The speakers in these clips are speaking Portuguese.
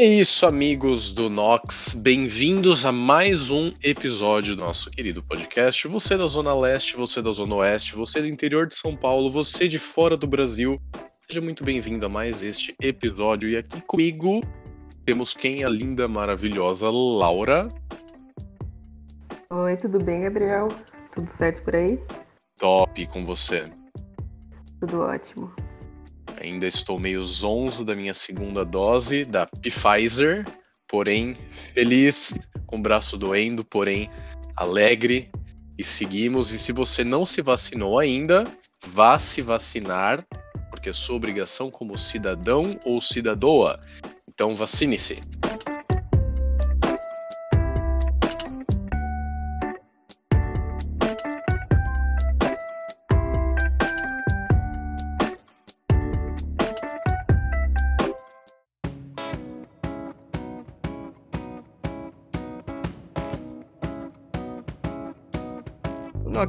É isso, amigos do Nox. Bem-vindos a mais um episódio do nosso querido podcast. Você da Zona Leste, você da Zona Oeste, você do interior de São Paulo, você de fora do Brasil. Seja muito bem-vindo a mais este episódio. E aqui comigo temos quem? A linda, maravilhosa Laura. Oi, tudo bem, Gabriel? Tudo certo por aí? Top com você. Tudo ótimo. Ainda estou meio zonzo da minha segunda dose da Pfizer, porém feliz, com o braço doendo, porém alegre. E seguimos. E se você não se vacinou ainda, vá se vacinar, porque é sua obrigação como cidadão ou cidadoa. Então vacine-se.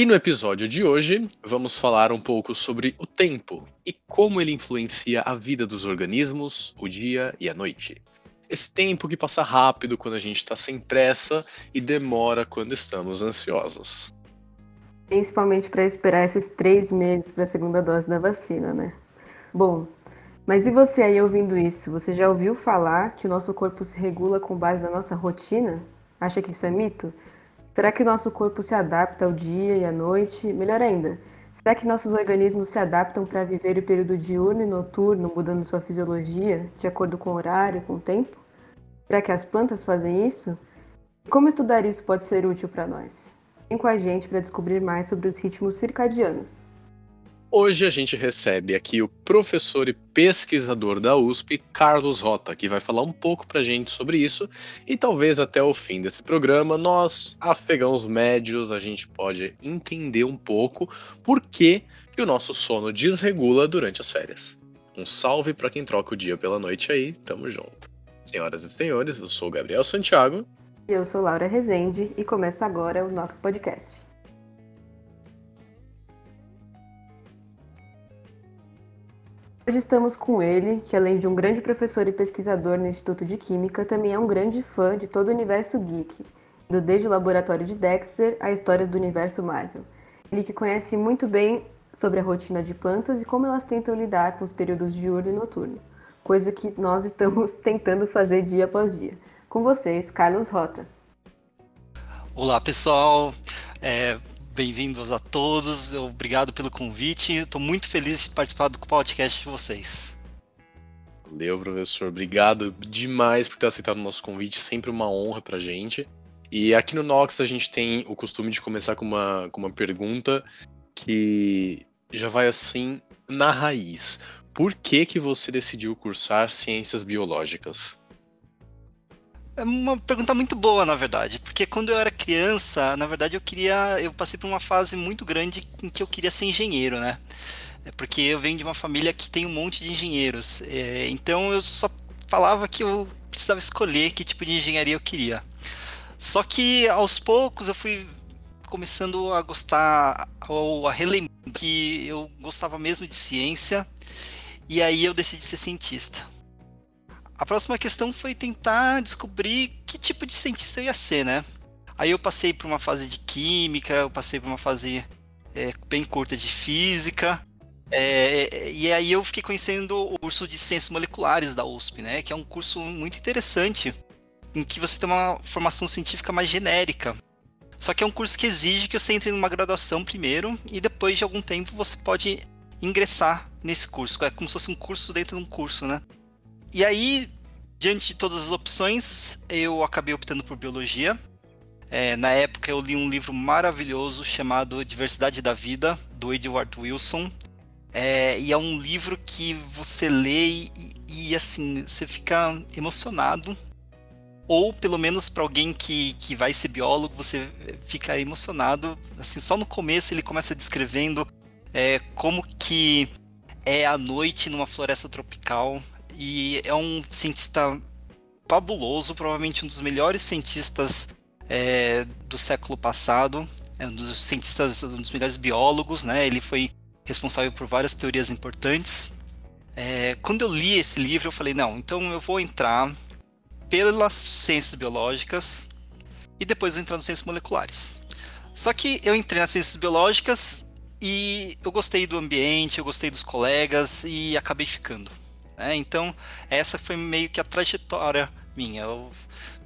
E no episódio de hoje, vamos falar um pouco sobre o tempo e como ele influencia a vida dos organismos, o dia e a noite. Esse tempo que passa rápido quando a gente está sem pressa e demora quando estamos ansiosos. Principalmente para esperar esses três meses para a segunda dose da vacina, né? Bom, mas e você aí ouvindo isso? Você já ouviu falar que o nosso corpo se regula com base na nossa rotina? Acha que isso é mito? Será que o nosso corpo se adapta ao dia e à noite? Melhor ainda, será que nossos organismos se adaptam para viver o período diurno e noturno, mudando sua fisiologia de acordo com o horário, com o tempo? Será que as plantas fazem isso? Como estudar isso pode ser útil para nós? Vem com a gente para descobrir mais sobre os ritmos circadianos. Hoje a gente recebe aqui o professor e pesquisador da USP, Carlos Rota, que vai falar um pouco pra gente sobre isso e talvez até o fim desse programa nós, afegãos médios, a gente pode entender um pouco por que, que o nosso sono desregula durante as férias. Um salve para quem troca o dia pela noite aí, tamo junto. Senhoras e senhores, eu sou Gabriel Santiago. E eu sou Laura Rezende e começa agora o Nox Podcast. Hoje estamos com ele, que além de um grande professor e pesquisador no Instituto de Química, também é um grande fã de todo o universo geek, do desde o laboratório de Dexter a histórias do universo Marvel. Ele que conhece muito bem sobre a rotina de plantas e como elas tentam lidar com os períodos diurno e noturno, coisa que nós estamos tentando fazer dia após dia. Com vocês, Carlos Rota. Olá, pessoal. É, Bem-vindos a todos, obrigado pelo convite. Estou muito feliz de participar do podcast de vocês. Valeu, professor. Obrigado demais por ter aceitado o nosso convite. Sempre uma honra para gente. E aqui no Nox a gente tem o costume de começar com uma, com uma pergunta que já vai assim na raiz. Por que, que você decidiu cursar ciências biológicas? É uma pergunta muito boa, na verdade, porque quando eu era criança, na verdade eu queria, eu passei por uma fase muito grande em que eu queria ser engenheiro, né? É porque eu venho de uma família que tem um monte de engenheiros, é, então eu só falava que eu precisava escolher que tipo de engenharia eu queria. Só que aos poucos eu fui começando a gostar ou a relembrar que eu gostava mesmo de ciência e aí eu decidi ser cientista. A próxima questão foi tentar descobrir que tipo de cientista eu ia ser, né? Aí eu passei por uma fase de química, eu passei por uma fase é, bem curta de física, é, e aí eu fiquei conhecendo o curso de Ciências Moleculares da USP, né? Que é um curso muito interessante, em que você tem uma formação científica mais genérica. Só que é um curso que exige que você entre numa graduação primeiro, e depois de algum tempo você pode ingressar nesse curso. É como se fosse um curso dentro de um curso, né? E aí, diante de todas as opções, eu acabei optando por biologia. É, na época eu li um livro maravilhoso chamado Diversidade da Vida, do Edward Wilson. É, e é um livro que você lê e, e, assim, você fica emocionado ou pelo menos para alguém que, que vai ser biólogo, você fica emocionado. Assim, só no começo ele começa descrevendo é, como que é a noite numa floresta tropical e é um cientista fabuloso, provavelmente um dos melhores cientistas é, do século passado, é um dos cientistas, um dos melhores biólogos, né? Ele foi responsável por várias teorias importantes. É, quando eu li esse livro, eu falei, não, então eu vou entrar pelas ciências biológicas e depois eu entrar nas ciências moleculares. Só que eu entrei nas ciências biológicas e eu gostei do ambiente, eu gostei dos colegas e acabei ficando. Né? Então, essa foi meio que a trajetória minha. Eu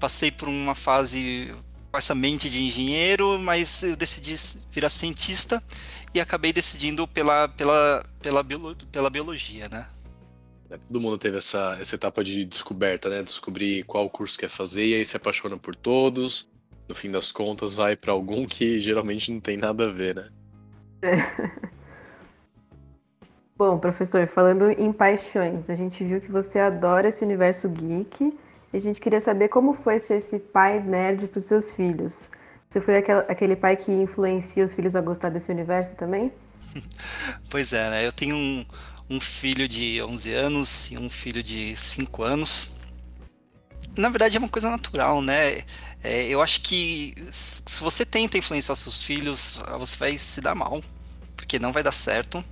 passei por uma fase com essa mente de engenheiro, mas eu decidi virar cientista e acabei decidindo pela, pela, pela, biolo, pela biologia, né? É, todo mundo teve essa, essa etapa de descoberta, né? Descobrir qual curso quer fazer e aí se apaixona por todos. No fim das contas, vai para algum que geralmente não tem nada a ver, né? É. Bom, professor, falando em paixões, a gente viu que você adora esse universo geek e a gente queria saber como foi ser esse pai nerd para os seus filhos. Você foi aquele pai que influencia os filhos a gostar desse universo também? Pois é, né? Eu tenho um, um filho de 11 anos e um filho de 5 anos. Na verdade, é uma coisa natural, né? É, eu acho que se você tenta influenciar seus filhos, você vai se dar mal, porque não vai dar certo.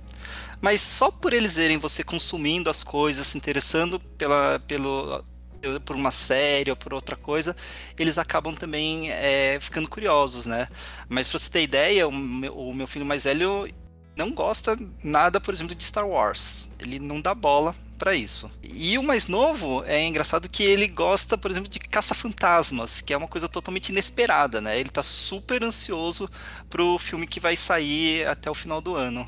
Mas só por eles verem você consumindo as coisas, se interessando pela, pelo, por uma série ou por outra coisa, eles acabam também é, ficando curiosos, né? Mas pra você ter ideia, o meu, o meu filho mais velho não gosta nada, por exemplo, de Star Wars. Ele não dá bola para isso. E o mais novo é engraçado que ele gosta, por exemplo, de caça-fantasmas, que é uma coisa totalmente inesperada, né? Ele tá super ansioso pro filme que vai sair até o final do ano.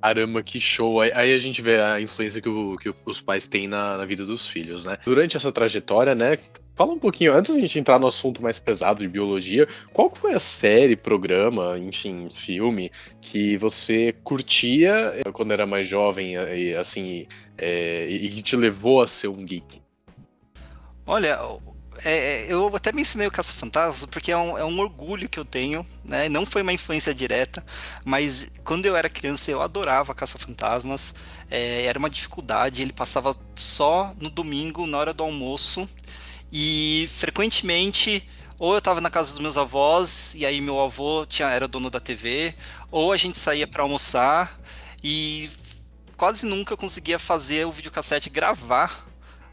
Caramba, que show. Aí, a gente vê a influência que, o, que os pais têm na, na, vida dos filhos, né? Durante essa trajetória, né? Fala um pouquinho, antes da gente entrar no assunto mais pesado de biologia, qual foi a série, programa, enfim, filme que você curtia eh, quando era mais jovem, eh, assim, é, e te levou a ser um geek? Olha, é, é, eu até mencionei o Caça-Fantasmas porque é um, é um, orgulho que eu tenho, né? Não foi uma influência direta, mas quando eu era criança eu adorava Caça-Fantasmas. É, era uma dificuldade, ele passava só no domingo, na hora do almoço, e frequentemente ou eu estava na casa dos meus avós e aí meu avô tinha, era dono da TV, ou a gente saía para almoçar e quase nunca conseguia fazer o videocassete gravar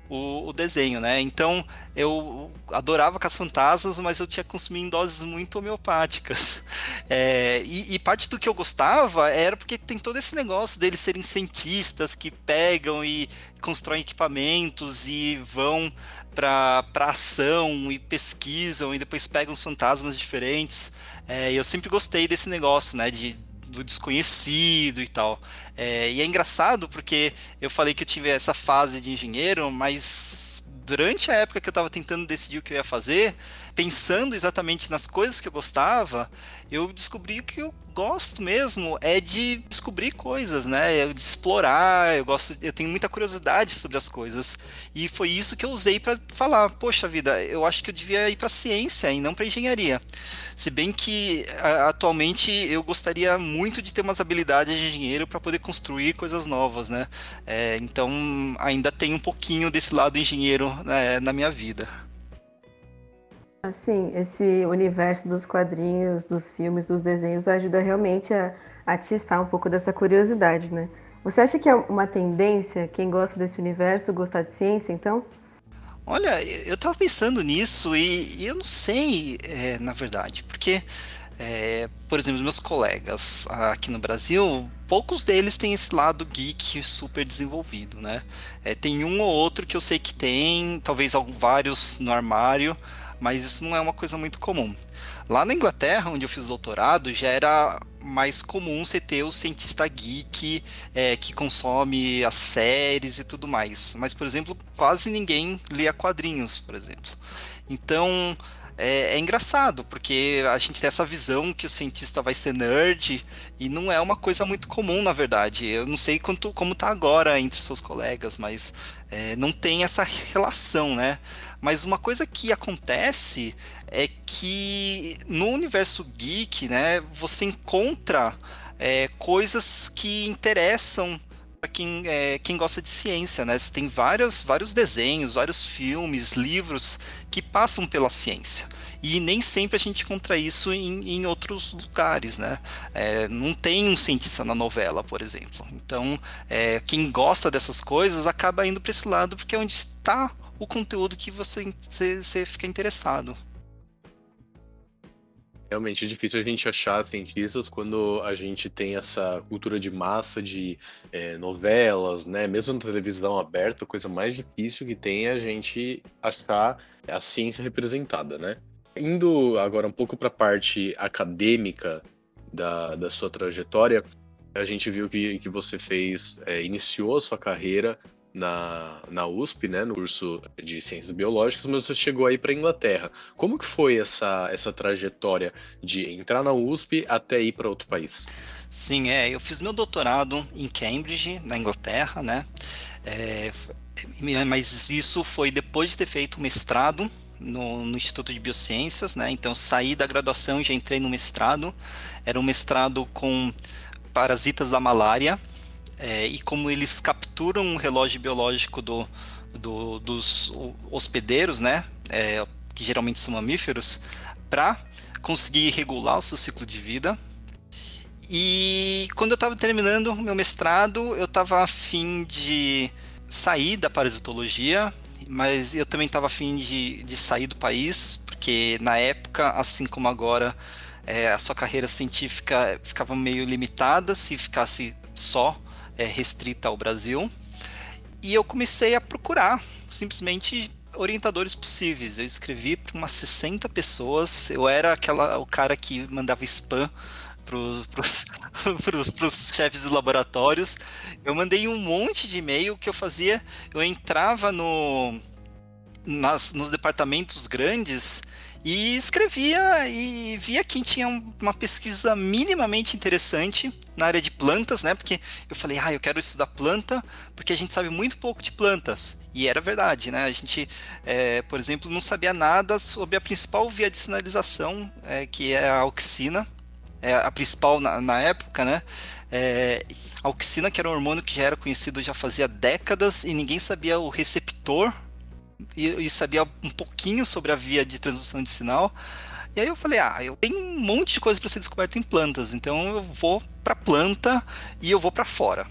o, o, desenho, né? Então eu adorava Caça-Fantasmas, mas eu tinha consumido em doses muito homeopáticas. É, e, e, parte do que eu gostava era porque tem todo esse negócio deles serem cientistas que pegam e constroem equipamentos e vão para ação e pesquisam e depois pegam os fantasmas diferentes. É, eu sempre gostei desse negócio, né? De, do desconhecido e tal. É, e é engraçado porque eu falei que eu tive essa fase de engenheiro, mas durante a época que eu estava tentando decidir o que eu ia fazer, pensando exatamente nas coisas que eu gostava, eu descobri que eu gosto mesmo é de descobrir coisas, né? De explorar, eu gosto, eu tenho muita curiosidade sobre as coisas. E foi isso que eu usei para falar, poxa vida, eu acho que eu devia ir para ciência e não para engenharia. Se bem que atualmente eu gostaria muito de ter umas habilidades de engenheiro para poder construir coisas novas, né? É, então ainda tem um pouquinho desse lado engenheiro né, na minha vida. Assim, esse universo dos quadrinhos, dos filmes, dos desenhos ajuda realmente a atiçar um pouco dessa curiosidade, né? Você acha que é uma tendência quem gosta desse universo gostar de ciência, então? Olha, eu tava pensando nisso e, e eu não sei, é, na verdade, porque, é, por exemplo, meus colegas aqui no Brasil, poucos deles têm esse lado geek super desenvolvido, né? É, tem um ou outro que eu sei que tem, talvez vários no armário, mas isso não é uma coisa muito comum. Lá na Inglaterra, onde eu fiz doutorado, já era mais comum você ter o cientista geek é, que consome as séries e tudo mais. Mas, por exemplo, quase ninguém lia quadrinhos, por exemplo. Então, é, é, engraçado, porque a gente tem essa visão que o cientista vai ser nerd, e não é uma coisa muito comum, na verdade. Eu não sei quanto, como tá agora entre seus colegas, mas é, não tem essa relação, né? Mas uma coisa que acontece é que no universo geek, né, você encontra é, coisas que interessam para quem, é, quem gosta de ciência, né? Você tem vários, vários desenhos, vários filmes, livros que passam pela ciência. E nem sempre a gente encontra isso em, em outros lugares, né? É, não tem um cientista na novela, por exemplo. Então, é, quem gosta dessas coisas acaba indo para esse lado porque é onde está o conteúdo que você, você, você fica interessado. Realmente é difícil a gente achar cientistas quando a gente tem essa cultura de massa de é, novelas, né? Mesmo na televisão aberta, a coisa mais difícil que tem é a gente achar a ciência representada, né? Indo agora um pouco para a parte acadêmica da, da sua trajetória, a gente viu que, que você fez, é, iniciou a sua carreira na, na USP, né, no curso de Ciências Biológicas, mas você chegou aí para Inglaterra. Como que foi essa, essa trajetória de entrar na USP até ir para outro país? Sim, é, eu fiz meu doutorado em Cambridge, na Inglaterra, né, é, mas isso foi depois de ter feito mestrado no, no, Instituto de Biociências, né? Então saí da graduação e já entrei no mestrado. Era um mestrado com parasitas da malária é, e como eles capturam o relógio biológico do, do, dos hospedeiros, né, é, que geralmente são mamíferos, para conseguir regular o seu ciclo de vida. E quando eu estava terminando meu mestrado, eu estava afim de sair da parasitologia, mas eu também estava afim de, de sair do país, porque na época, assim como agora, é, a sua carreira científica ficava meio limitada se ficasse só é, restrita ao Brasil. E eu comecei a procurar simplesmente orientadores possíveis. Eu escrevi para umas 60 pessoas. Eu era aquela o cara que mandava spam para os chefes dos laboratórios. Eu mandei um monte de e-mail que eu fazia. Eu entrava no, nas, nos departamentos grandes e escrevia e via quem tinha uma pesquisa minimamente interessante na área de plantas, né? Porque eu falei, ah, eu quero estudar planta, porque a gente sabe muito pouco de plantas. E era verdade, né? A gente, é, por exemplo, não sabia nada sobre a principal via de sinalização, é, que é a auxina, é a principal na, na época, né? É, a auxina, que era um hormônio que já era conhecido já fazia décadas e ninguém sabia o receptor e, e sabia um pouquinho sobre a via de transdução de sinal. E aí eu falei, ah, eu tenho um monte de coisa para ser descoberto em plantas, então eu vou para planta e eu vou para fora.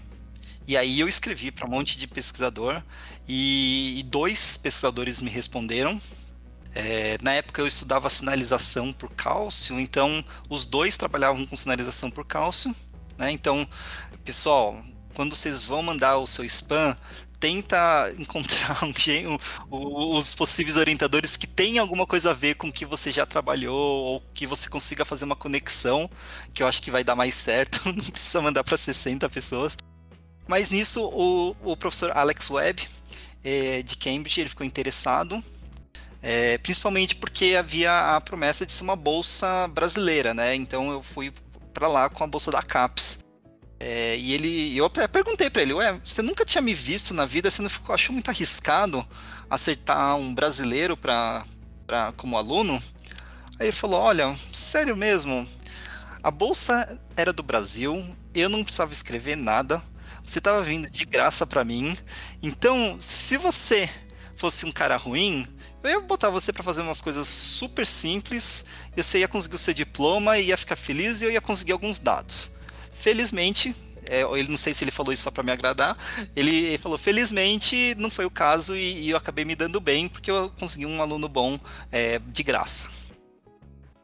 E aí eu escrevi para um monte de pesquisador e, e dois pesquisadores me responderam. É, na época eu estudava sinalização por cálcio, então os dois trabalhavam com sinalização por cálcio. Né? Então, pessoal, quando vocês vão mandar o seu spam, tenta encontrar um, um, os possíveis orientadores que tenham alguma coisa a ver com o que você já trabalhou ou que você consiga fazer uma conexão, que eu acho que vai dar mais certo, não precisa mandar para 60 pessoas. Mas nisso o, o professor Alex Webb, é, de Cambridge, ele ficou interessado, é, principalmente porque havia a promessa de ser uma bolsa brasileira, né? Então eu fui para lá com a bolsa da CAPES. É, e ele, eu perguntei para ele, ué, você nunca tinha me visto na vida, você não ficou, achou muito arriscado acertar um brasileiro para como aluno? Aí ele falou, olha, sério mesmo, a bolsa era do Brasil, eu não precisava escrever nada, você estava vindo de graça para mim, então se você fosse um cara ruim, eu ia botar você para fazer umas coisas super simples, você ia conseguir o seu diploma, ia ficar feliz e eu ia conseguir alguns dados. Felizmente, é, ele não sei se ele falou isso só para me agradar. Ele falou: felizmente não foi o caso e, e, eu acabei me dando bem porque eu consegui um aluno bom é, de graça.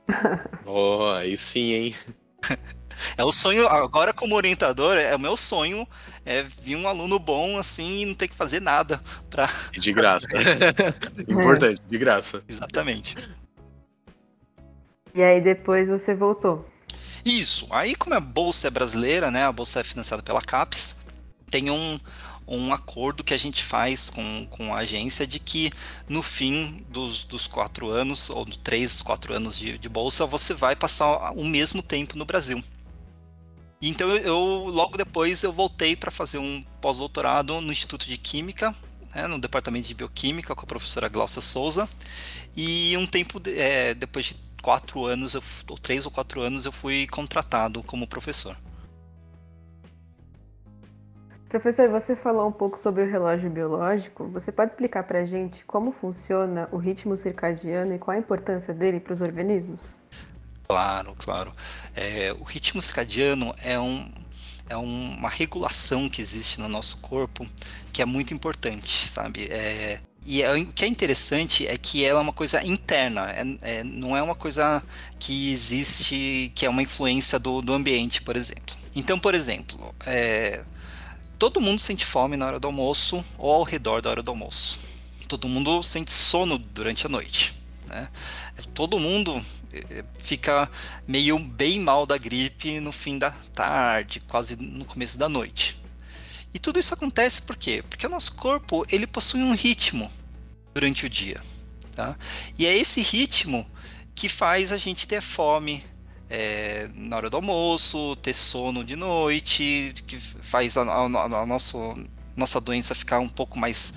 Oh, aí sim, hein? É o sonho, agora como orientador, é o meu sonho é vir um aluno bom assim e não ter que fazer nada para De graça. Importante, de graça. Exatamente. E aí depois você voltou. Isso. Aí, como a bolsa é brasileira, né? A bolsa é financiada pela CAPES, tem um, um acordo que a gente faz com, com a agência de que no fim dos, dos quatro anos, ou três, quatro anos de, de bolsa, você vai passar o mesmo tempo no Brasil. Então eu, eu logo depois eu voltei para fazer um pós-doutorado no Instituto de Química, né, no departamento de bioquímica com a professora Glaucia Souza. E um tempo é, depois de quatro anos, eu, ou três ou quatro anos, eu fui contratado como professor. Professor, você falou um pouco sobre o relógio biológico. Você pode explicar para a gente como funciona o ritmo circadiano e qual a importância dele para os organismos? Claro, claro. É, o ritmo circadiano é, um, é uma regulação que existe no nosso corpo que é muito importante, sabe? É, e é, o que é interessante é que ela é uma coisa interna, é, é, não é uma coisa que existe, que é uma influência do, do ambiente, por exemplo. Então, por exemplo, é, todo mundo sente fome na hora do almoço ou ao redor da hora do almoço. Todo mundo sente sono durante a noite. Né? Todo mundo eh, fica meio bem mal da gripe no fim da tarde, quase no começo da noite. E tudo isso acontece por quê? Porque o nosso corpo ele possui um ritmo durante o dia. Tá? E é esse ritmo que faz a gente ter fome, é, na hora do almoço, ter sono de noite, que faz a, a, a nosso, nossa doença ficar um pouco mais,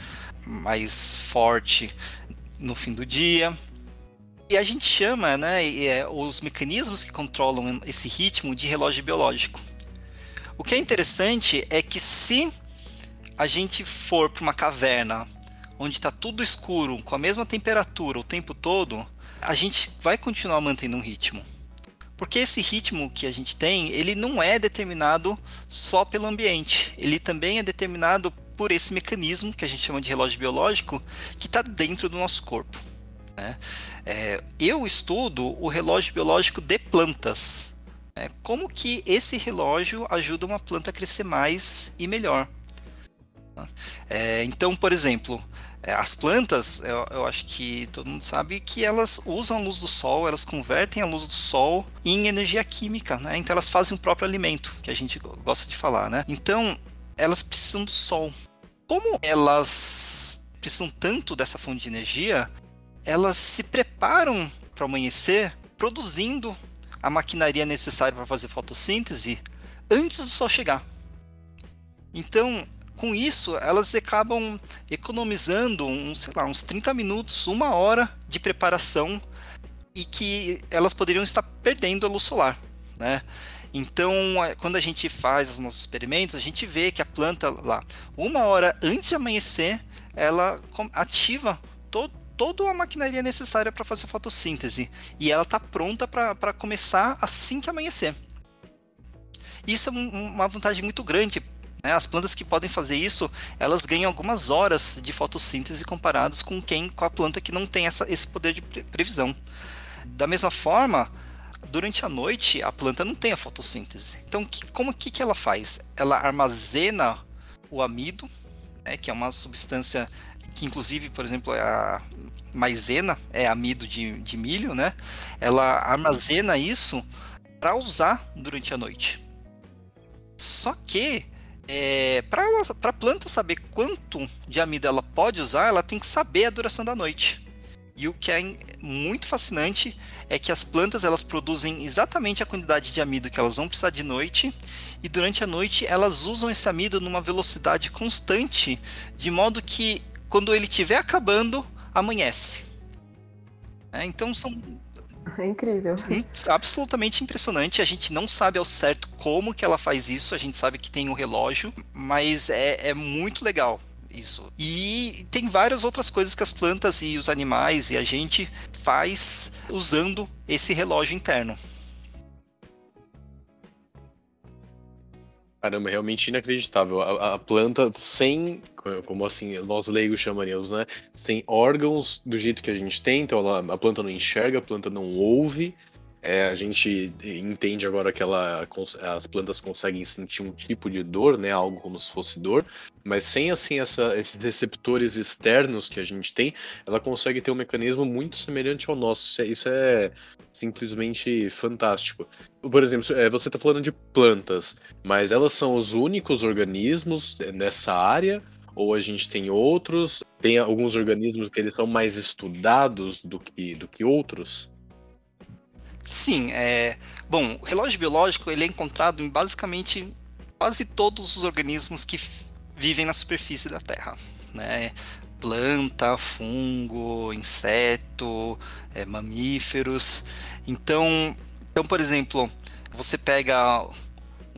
mais forte no fim do dia. E a gente chama né, é, os mecanismos que controlam esse ritmo de relógio biológico. O que é interessante é que se a gente for para uma caverna onde está tudo escuro, com a mesma temperatura o tempo todo, a gente vai continuar mantendo um ritmo. Porque esse ritmo que a gente tem, ele não é determinado só pelo ambiente, ele também é determinado por esse mecanismo que a gente chama de relógio biológico que está dentro do nosso corpo. Né? É, eu estudo o relógio biológico de plantas. Né? Como que esse relógio ajuda uma planta a crescer mais e melhor. É, então, por exemplo, é, as plantas, eu, eu, acho que todo mundo sabe que elas usam a luz do sol, elas convertem a luz do sol em energia química, né? Então elas fazem o próprio alimento, que a gente gosta de falar, né? Então elas precisam do sol. Como elas precisam tanto dessa fonte de energia, elas se preparam para amanhecer produzindo a maquinaria necessária para fazer fotossíntese antes do sol chegar. Então, com isso, elas acabam economizando uns, sei lá, uns 30 minutos, uma hora de preparação e que elas poderiam estar perdendo a luz solar, né? Então, quando a gente faz os nossos experimentos, a gente vê que a planta lá, uma hora antes de amanhecer, ela ativa todo, toda a maquinaria necessária para fazer fotossíntese e ela está pronta para começar assim que amanhecer. Isso é uma vantagem muito grande né? As plantas que podem fazer isso, elas ganham algumas horas de fotossíntese comparados com quem com a planta que não tem essa, esse poder de previsão. Da mesma forma, durante a noite a planta não tem a fotossíntese. Então, que, como que, que ela faz? Ela armazena o amido, né, que é uma substância que inclusive, por exemplo, é a maisena é amido de, de milho, né? Ela armazena isso para usar durante a noite. Só que é, para a planta saber quanto de amido ela pode usar, ela tem que saber a duração da noite. E o que é muito fascinante é que as plantas elas produzem exatamente a quantidade de amido que elas vão precisar de noite e durante a noite elas usam esse amido numa velocidade constante, de modo que quando ele estiver acabando, amanhece. É, então são é incrível. Absolutamente impressionante. A gente não sabe ao certo como que ela faz isso. A gente sabe que tem um relógio, mas é, é muito legal isso. E tem várias outras coisas que as plantas e os animais e a gente faz usando esse relógio interno. Caramba, realmente inacreditável. A, a, planta sem, como assim, nós leigos chamaríamos, né? Sem órgãos do jeito que a gente tem, então ela, a planta não enxerga, a planta não ouve, É, a gente entende agora que ela, as plantas conseguem sentir um tipo de dor, né? Algo como se fosse dor, mas sem assim essa, esses receptores externos que a gente tem, ela consegue ter um mecanismo muito semelhante ao nosso. Isso é, é simplesmente fantástico. Por exemplo, é, você está falando de plantas, mas elas são os únicos organismos nessa área? Ou a gente tem outros? Tem alguns organismos que eles são mais estudados do que, do que outros? Sim, é. Bom, o relógio biológico ele é encontrado em basicamente quase todos os organismos que vivem na superfície da Terra, né? Planta, fungo, inseto, é, mamíferos. Então, então, por exemplo, você pega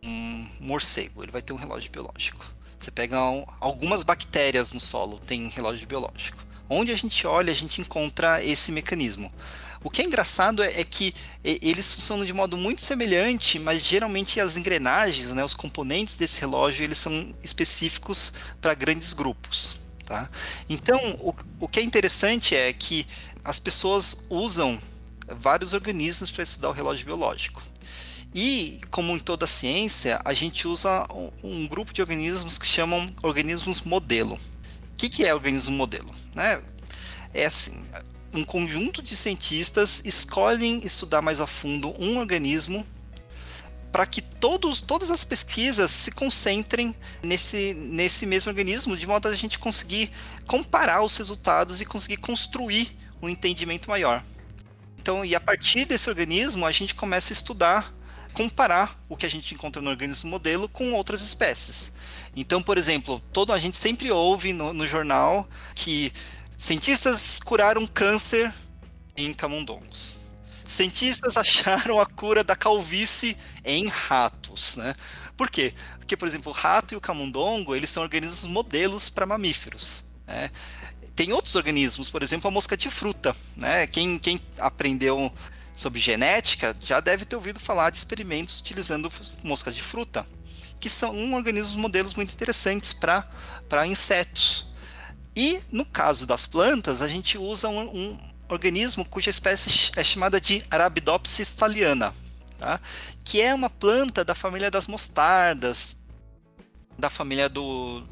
um morcego, ele vai ter um relógio biológico. Você pega um, algumas bactérias no solo, tem relógio biológico. Onde a gente olha, a gente encontra esse mecanismo. O que é engraçado é, é que eles funcionam de modo muito semelhante, mas geralmente as engrenagens, né, os componentes desse relógio, eles são específicos para grandes grupos. Tá? Então, o, o que é interessante é que as pessoas usam vários organismos para estudar o relógio biológico. E, como em toda a ciência, a gente usa um, grupo de organismos que chamam organismos modelo. O que, que é organismo modelo? Né? É assim, um conjunto de cientistas escolhem estudar mais a fundo um organismo para que todos, todas as pesquisas se concentrem nesse, nesse mesmo organismo, de modo a gente conseguir comparar os resultados e conseguir construir um entendimento maior. Então, e a partir desse organismo, a gente começa a estudar, comparar o que a gente encontra no organismo modelo com outras espécies. Então, por exemplo, todo a gente sempre ouve no, no jornal que Cientistas curaram câncer em camundongos. Cientistas acharam a cura da calvície em ratos, né? Por quê? Porque, por exemplo, o rato e o camundongo, eles são organismos modelos para mamíferos. Né? Tem outros organismos, por exemplo, a mosca de fruta. Né? Quem, quem aprendeu sobre genética já deve ter ouvido falar de experimentos utilizando moscas de fruta, que são um organismos modelos muito interessantes para insetos. E no caso das plantas, a gente usa um, um organismo cuja espécie é chamada de Arabidopsis thaliana, tá? que é uma planta da família das mostardas, da família do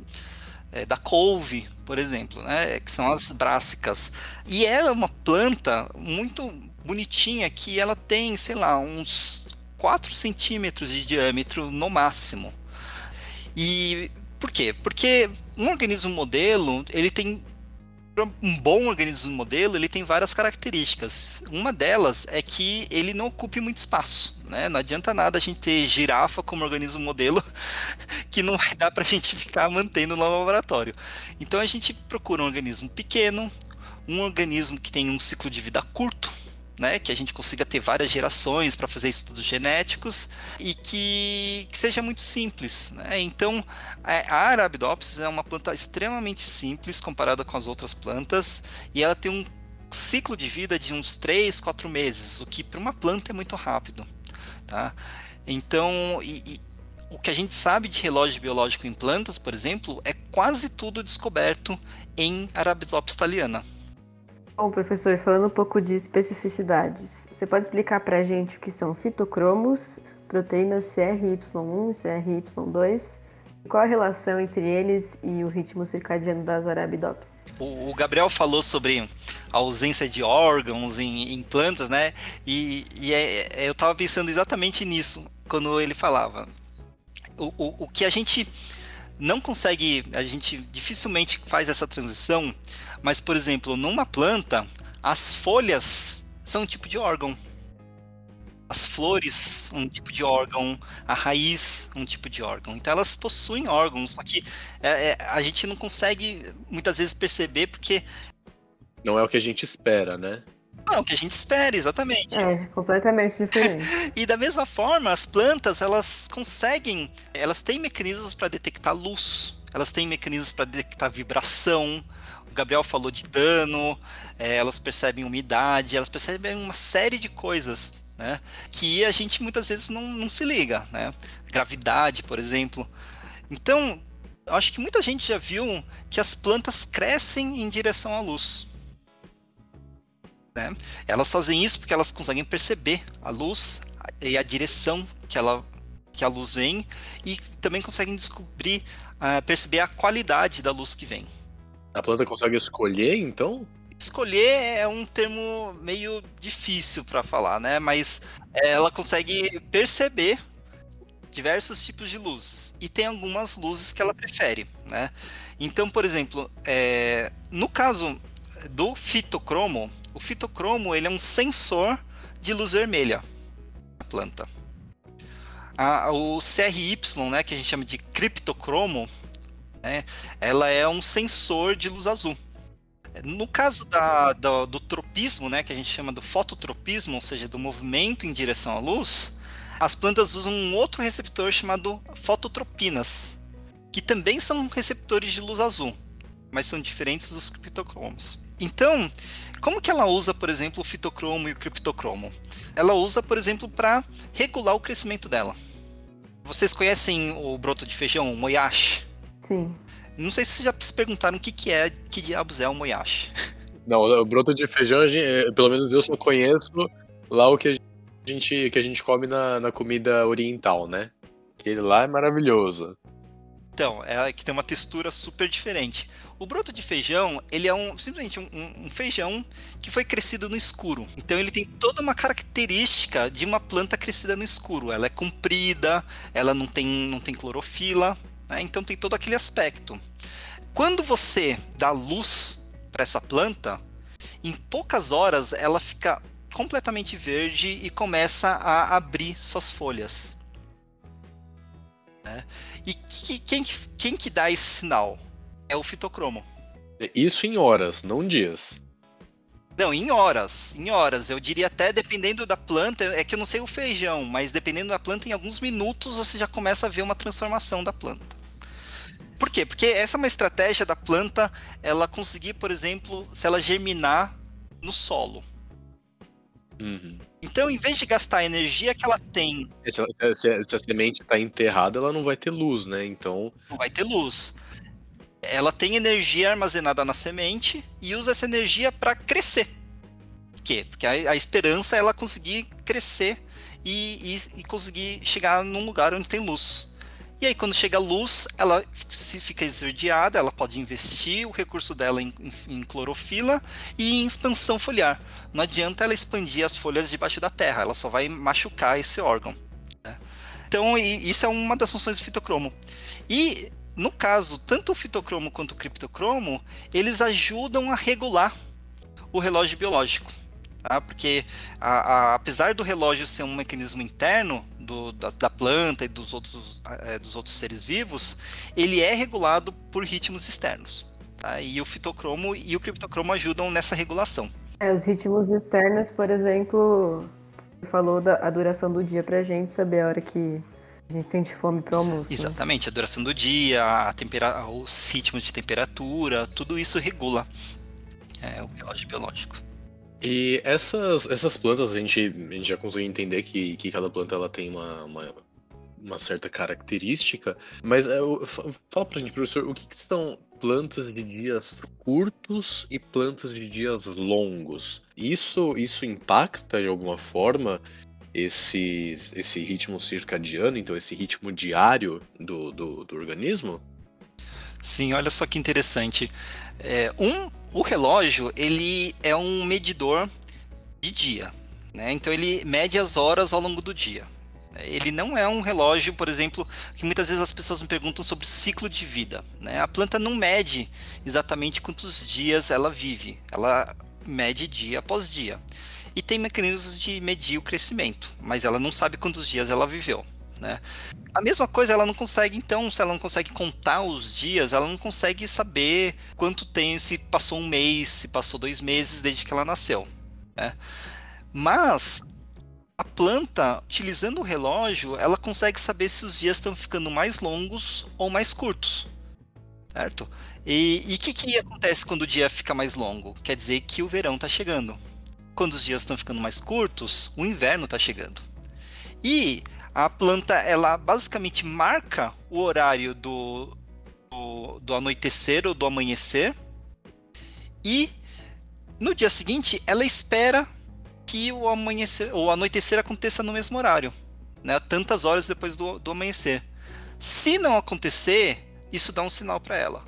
é, da couve, por exemplo, né? que são as brássicas. E ela é uma planta muito bonitinha que ela tem, sei lá, uns 4 centímetros de diâmetro no máximo. E por quê? Porque um organismo modelo, ele tem um bom organismo modelo, ele tem várias características. Uma delas é que ele não ocupe muito espaço. Né? Não adianta nada a gente ter girafa como organismo modelo, que não vai dar para a gente ficar mantendo no laboratório. Então a gente procura um organismo pequeno, um organismo que tem um ciclo de vida curto, né, que a gente consiga ter várias gerações para fazer estudos genéticos e que, que seja muito simples. Né? Então, a Arabidopsis é uma planta extremamente simples comparada com as outras plantas e ela tem um ciclo de vida de uns 3, 4 meses, o que para uma planta é muito rápido. Tá? Então, e, e, o que a gente sabe de relógio biológico em plantas, por exemplo, é quase tudo descoberto em Arabidopsis thaliana. Bom, professor, falando um pouco de especificidades, você pode explicar para a gente o que são fitocromos, proteínas CRY1 e CRY2 e qual a relação entre eles e o ritmo circadiano das arabidopsis? O Gabriel falou sobre a ausência de órgãos em, em plantas, né? E, e é, é eu estava pensando exatamente nisso quando ele falava. O, o, o que a gente não consegue, a gente dificilmente faz essa transição mas, por exemplo, numa planta, as folhas são um tipo de órgão. As flores, um tipo de órgão, a raiz, um tipo de órgão. Então elas possuem órgãos, só que é, é, a gente não consegue muitas vezes perceber porque. Não é o que a gente espera, né? Não, é o que a gente espera, exatamente. É, completamente diferente. e da mesma forma, as plantas, elas conseguem, elas têm mecanismos para detectar luz, elas têm mecanismos para detectar vibração, Gabriel falou de dano, é, elas percebem umidade, elas percebem uma série de coisas, né? Que a gente muitas vezes não, não se liga, né? Gravidade, por exemplo. Então, acho que muita gente já viu que as plantas crescem em direção à luz. Né? Elas fazem isso porque elas conseguem perceber a luz e a direção que, ela, que a luz vem e também conseguem descobrir, uh, perceber a qualidade da luz que vem. A planta consegue escolher, então? Escolher é um termo meio difícil para falar, né? Mas ela consegue perceber diversos tipos de luzes e tem algumas luzes que ela prefere, né? Então, por exemplo, é, no caso do fitocromo, o fitocromo ele é um sensor de luz vermelha na planta. A, o CRY, né, que a gente chama de criptocromo, né, ela é um sensor de luz azul. No caso da, do, do tropismo, né, que a gente chama do fototropismo, ou seja, do movimento em direção à luz, as plantas usam um outro receptor chamado fototropinas, que também são receptores de luz azul, mas são diferentes dos criptocromos. Então, como que ela usa, por exemplo, o fitocromo e o criptocromo? Ela usa, por exemplo, para regular o crescimento dela. Vocês conhecem o broto de feijão, o moyashi? Sim. Não sei se vocês já se perguntaram o que, que é, que diabos é o moyashi. Não, o broto de feijão, eh, pelo menos eu só conheço lá o que a gente, que a gente come na, na comida oriental, né? Que lá é maravilhoso. Então, é que tem uma textura super diferente. O broto de feijão, ele é um simplesmente um, um, feijão que foi crescido no escuro. Então ele tem toda uma característica de uma planta crescida no escuro. Ela é comprida, ela não tem, não tem clorofila, né? então tem todo aquele aspecto. Quando você dá luz para essa planta, em poucas horas ela fica completamente verde e começa a abrir suas folhas. Né? E que, quem, quem que dá esse sinal? é o fitocromo. Isso em horas, não dias. Não, em horas, em horas. Eu diria até dependendo da planta, é que eu não sei o feijão, mas dependendo da planta, em alguns minutos você já começa a ver uma transformação da planta. Por quê? Porque essa é uma estratégia da planta, ela conseguir, por exemplo, se ela germinar no solo. Uhum. Então, em vez de gastar a energia que ela tem. Se, se, se a semente está enterrada, ela não vai ter luz, né? Então. Não vai ter luz ela tem energia armazenada na semente e usa essa energia para crescer. Por quê? Porque a, a, esperança é ela conseguir crescer e, e, e, conseguir chegar num lugar onde tem luz. E aí, quando chega a luz, ela se fica esverdeada, ela pode investir o recurso dela em, em, clorofila e em expansão foliar. Não adianta ela expandir as folhas debaixo da terra, ela só vai machucar esse órgão. Né? Então, isso é uma das funções do fitocromo. E no caso, tanto o fitocromo quanto o criptocromo, eles ajudam a regular o relógio biológico. Tá? Porque a, a, apesar do relógio ser um mecanismo interno do, da, da, planta e dos outros, é, dos outros seres vivos, ele é regulado por ritmos externos. Tá? E o fitocromo e o criptocromo ajudam nessa regulação. É, os ritmos externos, por exemplo, falou da a duração do dia pra gente saber a hora que a gente sente fome para o almoço. Né? Exatamente, né? a duração do dia, a tempera os ritmos de temperatura, tudo isso regula é, o relógio biológico. E essas, essas plantas, a gente, a gente já conseguiu entender que, que cada planta ela tem uma, uma, uma certa característica, mas é, fala pra gente, professor, o que, que são plantas de dias curtos e plantas de dias longos? Isso, isso impacta de alguma forma esse, esse ritmo circadiano, então esse ritmo diário do, do, do organismo? Sim, olha só que interessante. É, um, o relógio ele é um medidor de dia, né? Então ele mede as horas ao longo do dia. Ele não é um relógio, por exemplo, que muitas vezes as pessoas me perguntam sobre ciclo de vida. Né? A planta não mede exatamente quantos dias ela vive, ela mede dia após dia e tem mecanismos de medir o crescimento, mas ela não sabe quantos dias ela viveu. Né? A mesma coisa, ela não consegue, então, se ela não consegue contar os dias, ela não consegue saber quanto tem, se passou um mês, se passou dois meses desde que ela nasceu. Né? Mas a planta, utilizando o relógio, ela consegue saber se os dias estão ficando mais longos ou mais curtos. Certo? E o que, que acontece quando o dia fica mais longo? Quer dizer que o verão está chegando quando os dias estão ficando mais curtos, o inverno está chegando. E a planta, ela basicamente marca o horário do, do, do anoitecer ou do amanhecer e No dia seguinte, ela espera que o amanhecer ou anoitecer aconteça no mesmo horário, né? Tantas horas depois do, do amanhecer. Se não acontecer, isso dá um sinal para ela.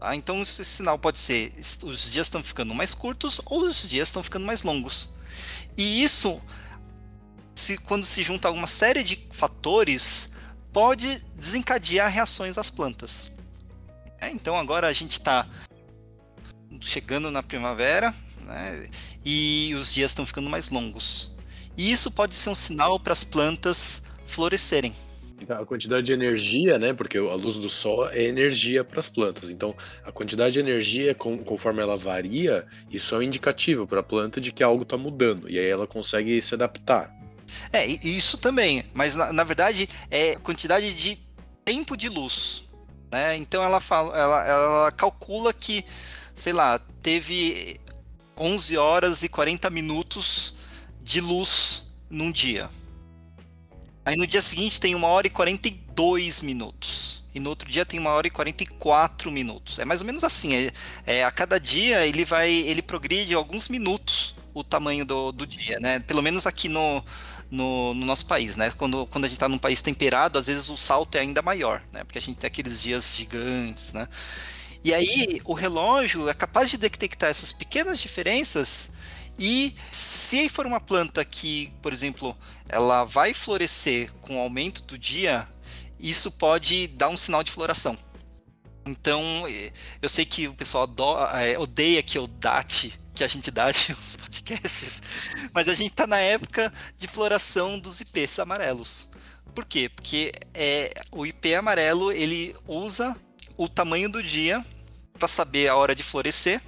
Tá? Então esse sinal pode ser os dias estão ficando mais curtos ou os dias estão ficando mais longos. E isso, se, quando se junta alguma série de fatores, pode desencadear reações das plantas. É, então agora a gente está chegando na primavera né, e os dias estão ficando mais longos. E isso pode ser um sinal para as plantas florescerem. A quantidade de energia, né? Porque a luz do sol é energia para as plantas. Então, a quantidade de energia, conforme ela varia, isso é um indicativo para a planta de que algo está mudando. E aí ela consegue se adaptar. É, isso também. Mas na, na verdade é quantidade de tempo de luz. Né? Então ela, fala, ela, ela calcula que, sei lá, teve 11 horas e 40 minutos de luz num dia. Aí no dia seguinte tem 1 hora e 42 minutos. E no outro dia tem 1 hora e 44 minutos. É mais ou menos assim. É, é, a cada dia ele vai. ele progride alguns minutos o tamanho do, do dia, né? Pelo menos aqui no, no, no, nosso país, né? Quando, quando a gente está num país temperado, às vezes o salto é ainda maior, né? Porque a gente tem aqueles dias gigantes, né? E aí o relógio é capaz de detectar essas pequenas diferenças e se for uma planta que, por exemplo, ela vai florescer com o aumento do dia, isso pode dar um sinal de floração. Então, eu sei que o pessoal é, odeia que eu date, que a gente date os podcasts, mas a gente está na época de floração dos IPs amarelos. Por quê? Porque é, o IP amarelo ele usa o tamanho do dia para saber a hora de florescer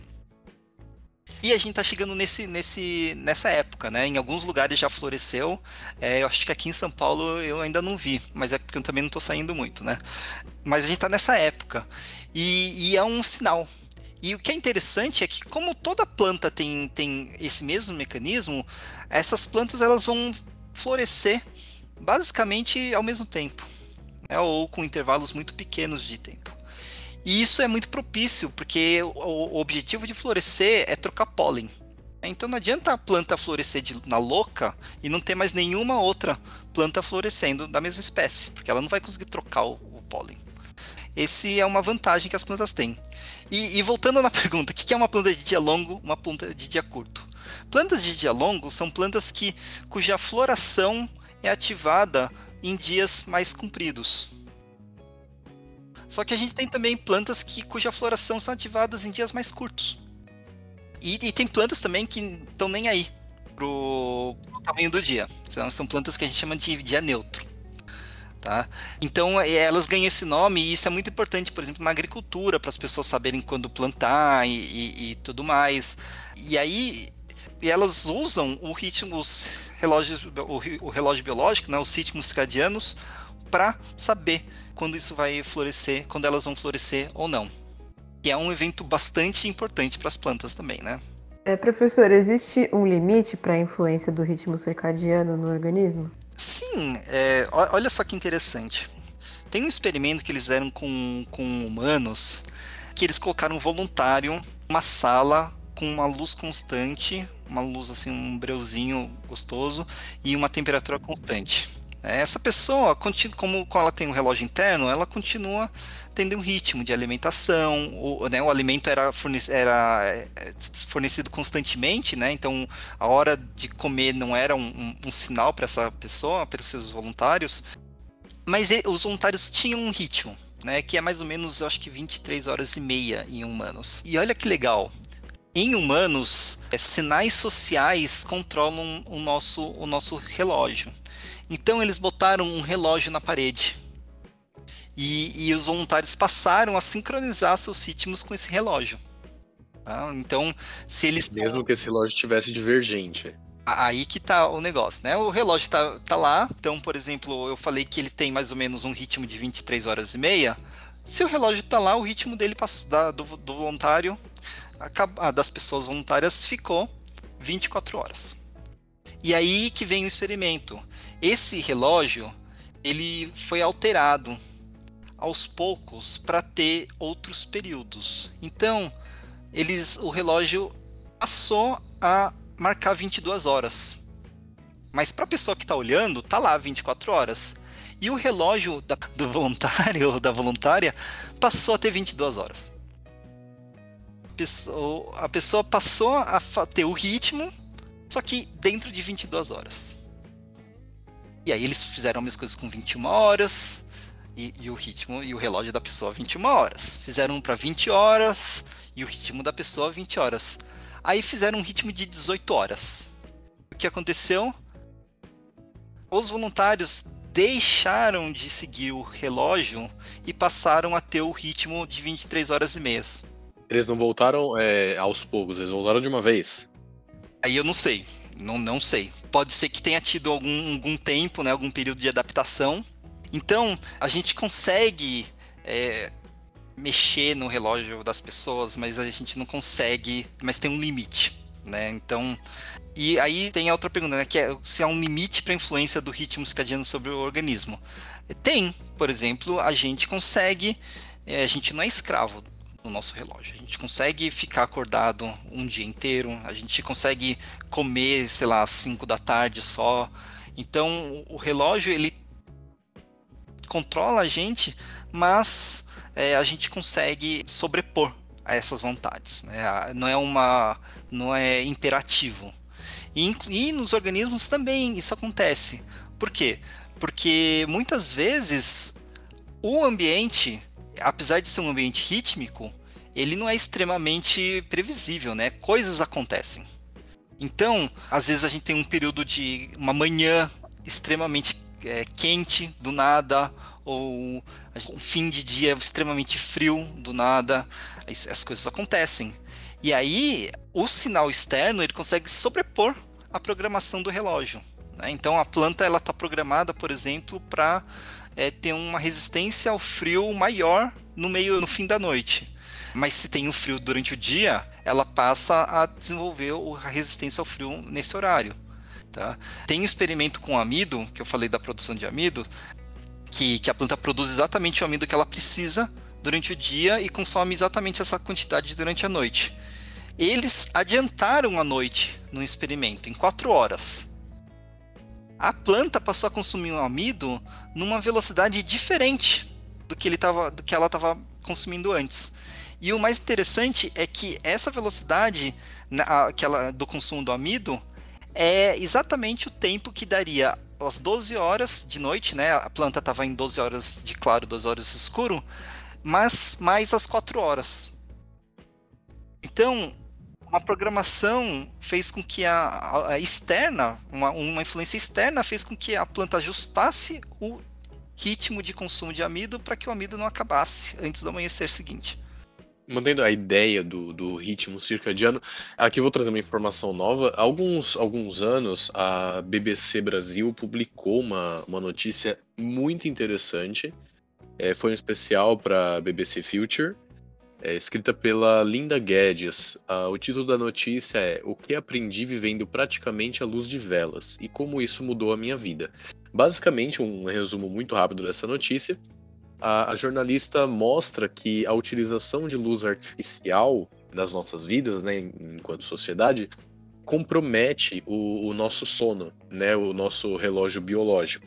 e a gente tá chegando nesse, nesse, nessa época, né? Em alguns lugares já floresceu. É, eu acho que aqui em São Paulo eu ainda não vi, mas é porque eu também não tô saindo muito, né? Mas a gente tá nessa época. E, e é um sinal. E o que é interessante é que, como toda planta tem, tem esse mesmo mecanismo, essas plantas elas vão florescer basicamente ao mesmo tempo, né? ou com intervalos muito pequenos de tempo. E isso é muito propício, porque o, objetivo de florescer é trocar pólen. Então não adianta a planta florescer de, na louca e não ter mais nenhuma outra planta florescendo da mesma espécie, porque ela não vai conseguir trocar o, o pólen. Esse é uma vantagem que as plantas têm. E, e voltando na pergunta, o que é uma planta de dia longo, uma planta de dia curto? Plantas de dia longo são plantas que, cuja floração é ativada em dias mais compridos. Só que a gente tem também plantas que, cuja floração são ativadas em dias mais curtos. E, e tem plantas também que estão nem aí pro, pro tamanho do dia. São, são plantas que a gente chama de dia neutro. Tá? Então é, elas ganham esse nome e isso é muito importante, por exemplo, na agricultura, para as pessoas saberem quando plantar e, e, e, tudo mais. E aí elas usam o ritmo, os relógios, o, o relógio biológico, né, os ritmos circadianos, para saber quando isso vai florescer, quando elas vão florescer ou não. E é um evento bastante importante para as plantas também, né? É, professor, existe um limite para a influência do ritmo circadiano no organismo? Sim, é, olha só que interessante. Tem um experimento que eles fizeram com, com humanos, que eles colocaram um voluntário uma sala com uma luz constante, uma luz assim, um breuzinho gostoso e uma temperatura constante. Essa pessoa, como, ela tem um relógio interno, ela continua tendo um ritmo de alimentação, o, né, o alimento era, fornecido, era é, fornecido constantemente, né, então a hora de comer não era um, um, um sinal para essa pessoa, para seus voluntários, mas os voluntários tinham um ritmo, né, que é mais ou menos, eu acho que 23 horas e meia em humanos. E olha que legal, em humanos, é, sinais sociais controlam o nosso, o nosso relógio. Então eles botaram um relógio na parede. E, e os voluntários passaram a sincronizar seus ritmos com esse relógio. Tá? Então, se eles. Mesmo que esse relógio tivesse divergente. Aí que tá o negócio, né? O relógio tá, tá lá. Então, por exemplo, eu falei que ele tem mais ou menos um ritmo de 23 horas e meia. Se o relógio tá lá, o ritmo dele passou, da, do, do voluntário, a, das pessoas voluntárias, ficou 24 horas. E aí que vem o experimento. Esse relógio ele foi alterado aos poucos para ter outros períodos. Então, eles o relógio passou a marcar 22 horas. Mas para a pessoa que está olhando, tá lá 24 horas. E o relógio da, do voluntário ou da voluntária passou a ter 22 horas. A pessoa, passou a ter o ritmo, só que dentro de 22 horas. E aí eles fizeram as coisas com 21 horas, e, e, o ritmo e o relógio da pessoa 21 horas. Fizeram um para 20 horas e o ritmo da pessoa 20 horas. Aí fizeram um ritmo de 18 horas. O que aconteceu? Os voluntários deixaram de seguir o relógio e passaram a ter o ritmo de 23 horas e meia. Eles não voltaram é, aos poucos, eles voltaram de uma vez. Aí eu não sei, não, não sei. Pode ser que tenha tido algum, algum tempo, né, algum período de adaptação. Então, a gente consegue é, mexer no relógio das pessoas, mas a gente não consegue, mas tem um limite, né? Então, e aí tem a outra pergunta, né, que é se há um limite para a influência do ritmo circadiano sobre o organismo. Tem, por exemplo, a gente consegue, é, a gente não é escravo do nosso relógio. A gente consegue ficar acordado um dia inteiro, a gente consegue comer, sei lá, às 5 da tarde só. Então, o relógio ele controla a gente, mas é, a gente consegue sobrepor a essas vontades. Né? Não é uma, não é imperativo. E, e nos organismos também isso acontece. Por quê? Porque muitas vezes o ambiente, apesar de ser um ambiente rítmico, ele não é extremamente previsível, né? Coisas acontecem. Então, às vezes a gente tem um período de uma manhã extremamente é, quente do nada, ou um fim de dia extremamente frio do nada, as coisas acontecem. E aí, o sinal externo ele consegue sobrepor a programação do relógio. Né? Então, a planta ela está programada, por exemplo, para é, ter uma resistência ao frio maior no meio, no fim da noite. Mas se tem um frio durante o dia, ela passa a desenvolver a resistência ao frio nesse horário. Tá? Tem um experimento com amido, que eu falei da produção de amido, que, que a planta produz exatamente o amido que ela precisa durante o dia e consome exatamente essa quantidade durante a noite. Eles adiantaram a noite no experimento, em 4 horas. A planta passou a consumir o amido numa velocidade diferente do que, ele tava, do que ela estava consumindo antes. E o mais interessante é que essa velocidade na, que ela, do consumo do amido é exatamente o tempo que daria às 12 horas de noite, né? A planta estava em 12 horas de claro, 12 horas de escuro, mas mais às 4 horas. Então, uma programação fez com que a, a externa, uma, uma influência externa fez com que a planta ajustasse o ritmo de consumo de amido para que o amido não acabasse antes do amanhecer seguinte mantendo a ideia do, do ritmo circadiano, aqui vou trazer uma informação nova. Há alguns, alguns anos, a BBC Brasil publicou uma, uma notícia muito interessante. É, foi um especial para BBC Future, é, escrita pela Linda Guedes. Ah, o título da notícia é O que aprendi vivendo praticamente à luz de velas e como isso mudou a minha vida. Basicamente, um resumo muito rápido dessa notícia a, a jornalista mostra que a utilização de luz artificial nas nossas vidas, né, enquanto sociedade, compromete o, o, nosso sono, né, o nosso relógio biológico.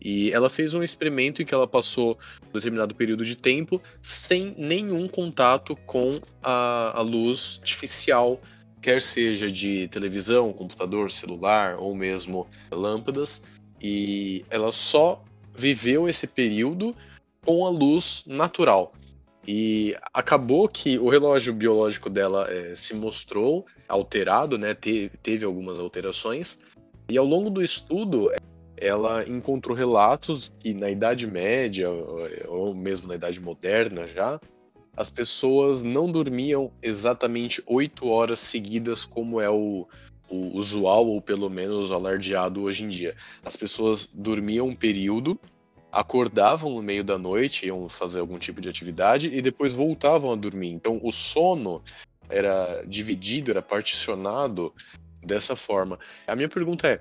E ela fez um experimento em que ela passou um determinado período de tempo sem nenhum contato com a, a luz artificial, quer seja de televisão, computador, celular ou mesmo lâmpadas. E ela só viveu esse período com a luz natural. E acabou que o relógio biológico dela é, se mostrou alterado, né? Te, teve algumas alterações. E ao longo do estudo, ela encontrou relatos que na Idade Média, ou mesmo na Idade Moderna já, as pessoas não dormiam exatamente oito horas seguidas, como é o, o usual, ou pelo menos alardeado hoje em dia. As pessoas dormiam um período acordavam no meio da noite, iam fazer algum tipo de atividade e depois voltavam a dormir. Então o sono era dividido, era particionado dessa forma. A minha pergunta é: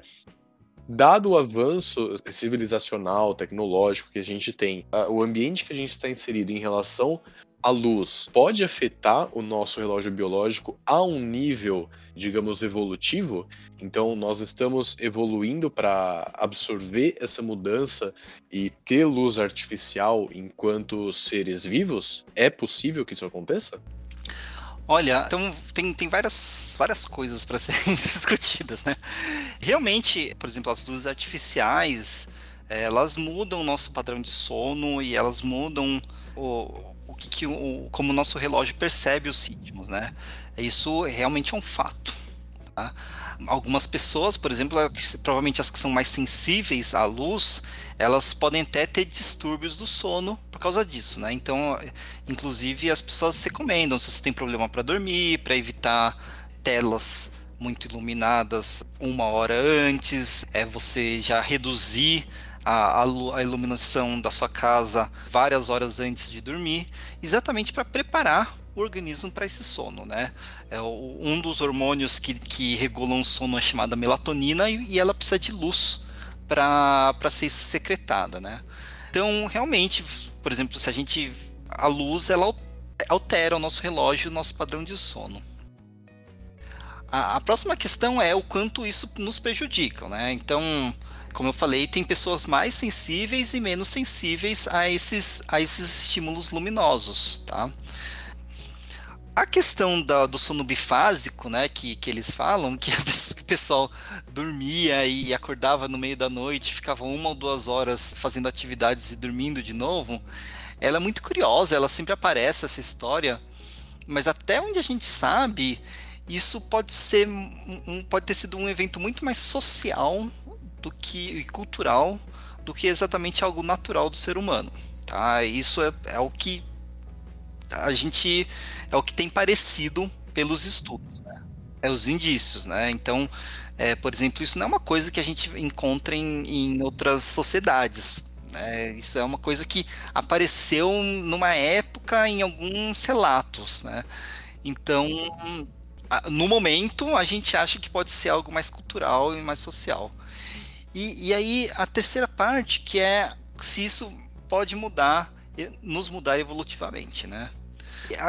dado o avanço civilizacional, tecnológico que a gente tem, o ambiente que a gente está inserido em relação a luz pode afetar o nosso relógio biológico a um nível, digamos, evolutivo? Então, nós estamos evoluindo para absorver essa mudança e ter luz artificial enquanto seres vivos? É possível que isso aconteça? Olha, então tem, tem várias, várias coisas para serem discutidas, né? Realmente, por exemplo, as luzes artificiais, elas mudam o nosso padrão de sono e elas mudam o que, o, como o nosso relógio percebe os ritmos, né? Isso realmente é um fato. Tá? Algumas pessoas, por exemplo, provavelmente as que são mais sensíveis à luz, elas podem até ter distúrbios do sono por causa disso, né? Então, inclusive, as pessoas recomendam se você tem problema para dormir, para evitar telas muito iluminadas uma hora antes, é você já reduzir a, a, iluminação da sua casa várias horas antes de dormir, exatamente para preparar o organismo para esse sono, né? É um dos hormônios que, que regulam o sono é chamada melatonina e, e ela precisa de luz para ser secretada, né? Então, realmente, por exemplo, se a gente a luz ela altera o nosso relógio, o nosso padrão de sono. A, a próxima questão é o quanto isso nos prejudica, né? Então, como eu falei, tem pessoas mais sensíveis e menos sensíveis a esses, a esses estímulos luminosos, tá? A questão da, do sono bifásico, né, que, que eles falam, que, que o pessoal dormia e acordava no meio da noite, ficava uma ou duas horas fazendo atividades e dormindo de novo, ela é muito curiosa, ela sempre aparece essa história, mas até onde a gente sabe, isso pode ser um, pode ter sido um evento muito mais social do que e cultural do que exatamente algo natural do ser humano. Tá? Isso é, é o que a gente é o que tem parecido pelos estudos, né? é os indícios, né? Então, é, por exemplo, isso não é uma coisa que a gente encontra em, em outras sociedades. Né? Isso é uma coisa que apareceu numa época em alguns relatos, né? Então, no momento, a gente acha que pode ser algo mais cultural e mais social. E, e aí a terceira parte, que é se isso pode mudar, nos mudar evolutivamente, né?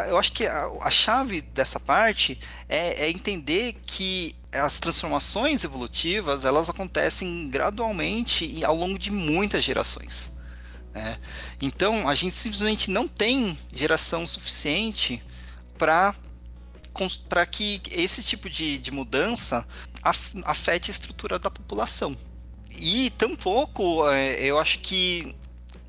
Eu acho que a, a chave dessa parte é, é, entender que as transformações evolutivas elas acontecem gradualmente ao longo de muitas gerações. Né? Então a gente simplesmente não tem geração suficiente para para que esse tipo de, de mudança afete a estrutura da população. E tampouco, é, eu acho que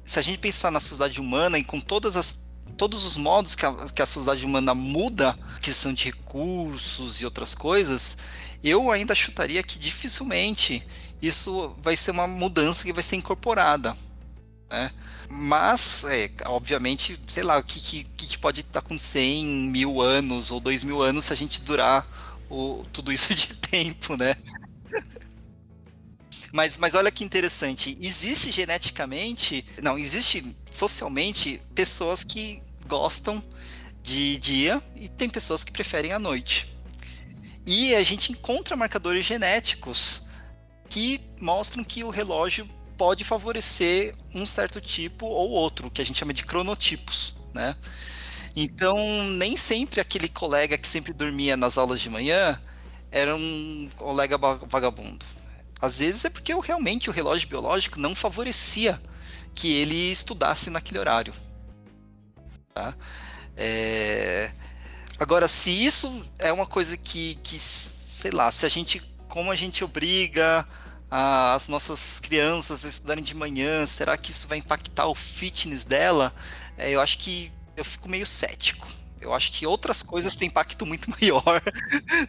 se a gente pensar na sociedade humana e com todas as todos os modos que a, que a sociedade humana muda, aquisição de recursos e outras coisas, eu ainda chutaria que dificilmente isso vai ser uma mudança que vai ser incorporada. Né? Mas, é, obviamente, sei lá, o que, que, que pode acontecer em mil anos ou dois mil anos se a gente durar o, tudo isso de tempo, né? Mas, mas olha que interessante, existe geneticamente, não, existe socialmente pessoas que gostam de dia e tem pessoas que preferem a noite. E a gente encontra marcadores genéticos que mostram que o relógio pode favorecer um certo tipo ou outro, que a gente chama de cronotipos, né? Então, nem sempre aquele colega que sempre dormia nas aulas de manhã era um colega vagabundo. Às vezes é porque realmente o relógio biológico não favorecia que ele estudasse naquele horário. Tá? É... Agora, se isso é uma coisa que, que, sei lá, se a gente, como a gente obriga as nossas crianças estudarem de manhã, será que isso vai impactar o fitness dela? É, eu acho que eu fico meio cético. Eu acho que outras coisas têm impacto muito maior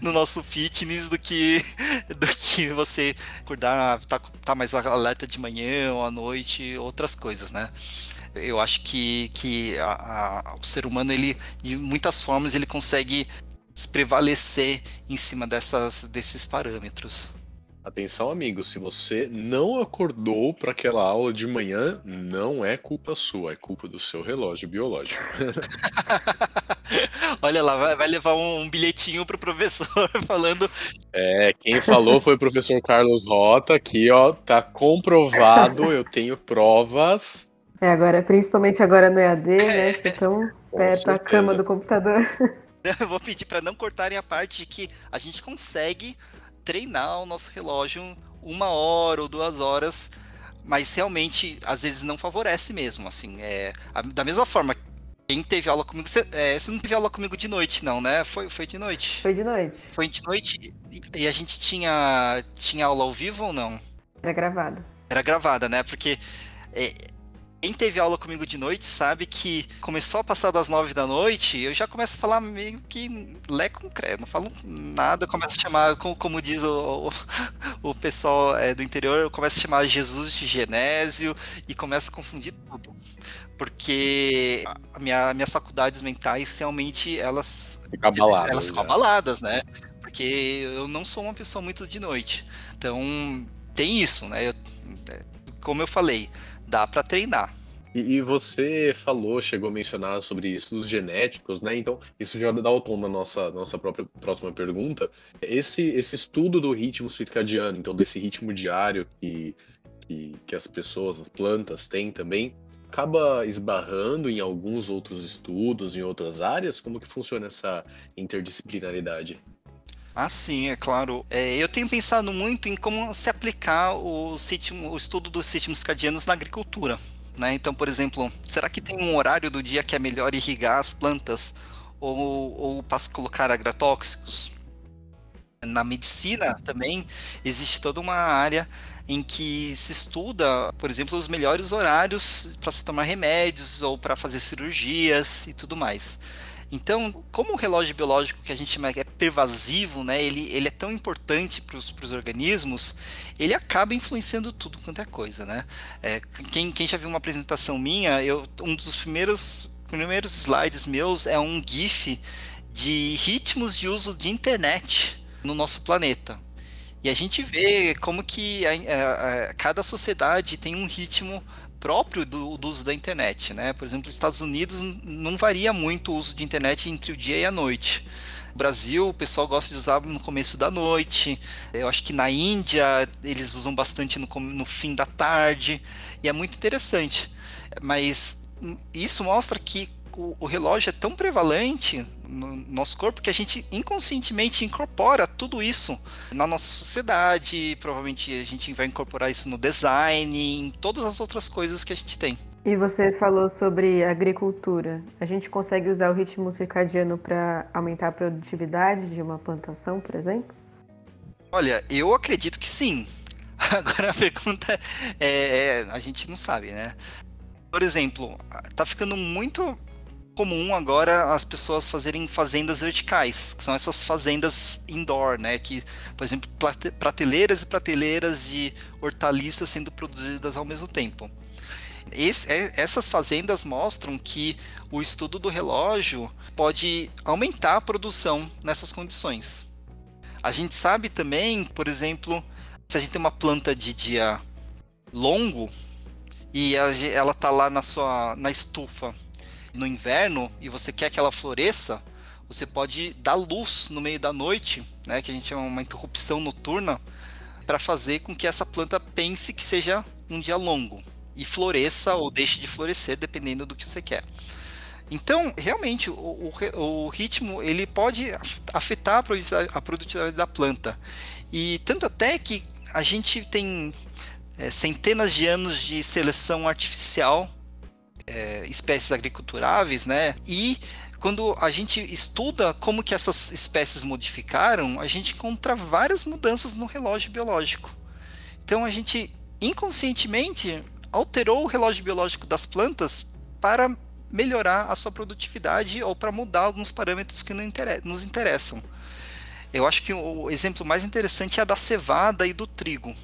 no nosso fitness do que, do que você acordar, tá, tá mais alerta de manhã ou à noite, outras coisas, né? Eu acho que, que a, a, o ser humano, ele, de muitas formas, ele consegue prevalecer em cima dessas, desses parâmetros. Atenção, amigos, se você não acordou para aquela aula de manhã, não é culpa sua, é culpa do seu relógio biológico. Olha lá, vai, levar um, bilhetinho pro professor falando. É, quem falou foi o professor Carlos Rota, aqui, ó, tá comprovado, eu tenho provas É, agora, principalmente agora no EAD, né? Você tão perto da cama do computador. Eu vou pedir para não cortarem a parte de que a gente consegue treinar o nosso relógio uma hora ou duas horas, mas realmente às vezes não favorece mesmo. Assim, é, da mesma forma quem teve aula comigo. Você, é, você, não teve aula comigo de noite, não, né? Foi, foi de noite. Foi de noite. Foi de noite e a gente tinha, tinha aula ao vivo ou não? Era gravada. Era gravada, né? Porque é, quem teve aula comigo de noite sabe que começou a passar das nove da noite, eu já começo a falar meio que lé com cré, não falo nada, começo a chamar, como, como diz o, o, o pessoal é, do interior, eu começo a chamar Jesus de Genésio e começo a confundir tudo. Porque a minha, minhas faculdades mentais realmente elas ficam abaladas, elas ficam abaladas, né? Porque eu não sou uma pessoa muito de noite. Então tem isso, né? Eu, é, como eu falei, dá para treinar. E, você falou, chegou a mencionar sobre estudos genéticos, né? Então, isso já dá o tom da nossa, nossa própria próxima pergunta. Esse, esse estudo do ritmo circadiano, então desse ritmo diário que, que, que as pessoas, as plantas têm também, acaba esbarrando em alguns outros estudos, em outras áreas? Como que funciona essa interdisciplinaridade? Ah, sim, é claro. É, eu tenho pensado muito em como se aplicar o, sítimo, o estudo dos ritmos circadianos na agricultura. Né? Então, por exemplo, será que tem um horário do dia que é melhor irrigar as plantas ou, ou para colocar agrotóxicos? Na medicina também existe toda uma área em que se estuda, por exemplo, os melhores horários para se tomar remédios ou para fazer cirurgias e tudo mais. Então, como o relógio biológico que a gente chama é pervasivo, né, ele, ele é tão importante para os organismos, ele acaba influenciando tudo quanto é coisa, né? É, quem, quem já viu uma apresentação minha, eu, um dos primeiros, primeiros slides meus é um GIF de ritmos de uso de internet no nosso planeta. E a gente vê como que a, a, a, cada sociedade tem um ritmo próprio do, do, uso da internet, né? Por exemplo, nos Estados Unidos não varia muito o uso de internet entre o dia e a noite. No Brasil, o pessoal gosta de usar no começo da noite. Eu acho que na Índia eles usam bastante no, no fim da tarde. E é muito interessante. Mas isso mostra que o, o relógio é tão prevalente no nosso corpo que a gente inconscientemente incorpora tudo isso na nossa sociedade. Provavelmente a gente vai incorporar isso no design, em todas as outras coisas que a gente tem. E você falou sobre agricultura. A gente consegue usar o ritmo circadiano para aumentar a produtividade de uma plantação, por exemplo? Olha, eu acredito que sim. Agora a pergunta é, é, a gente não sabe, né? Por exemplo, tá ficando muito comum agora as pessoas fazerem fazendas verticais, que são essas fazendas indoor, né? Que, por exemplo, prateleiras e prateleiras de hortaliças sendo produzidas ao mesmo tempo. Esse, é, essas fazendas mostram que o estudo do relógio pode aumentar a produção nessas condições. A gente sabe também, por exemplo, se a gente tem uma planta de dia longo e ela está lá na sua na estufa no inverno e você quer que ela floresça, você pode dar luz no meio da noite, né, que a gente chama uma interrupção noturna, para fazer com que essa planta pense que seja um dia longo e floresça ou deixe de florescer, dependendo do que você quer. Então, realmente, o, o, o ritmo ele pode afetar a produtividade, a produtividade, da planta. E tanto até que a gente tem é, centenas de anos de seleção artificial é, espécies agriculturáveis, né? E quando a gente estuda como que essas espécies modificaram, a gente encontra várias mudanças no relógio biológico. Então a gente inconscientemente alterou o relógio biológico das plantas para melhorar a sua produtividade ou para mudar alguns parâmetros que nos interessam. Eu acho que o exemplo mais interessante é a da cevada e do trigo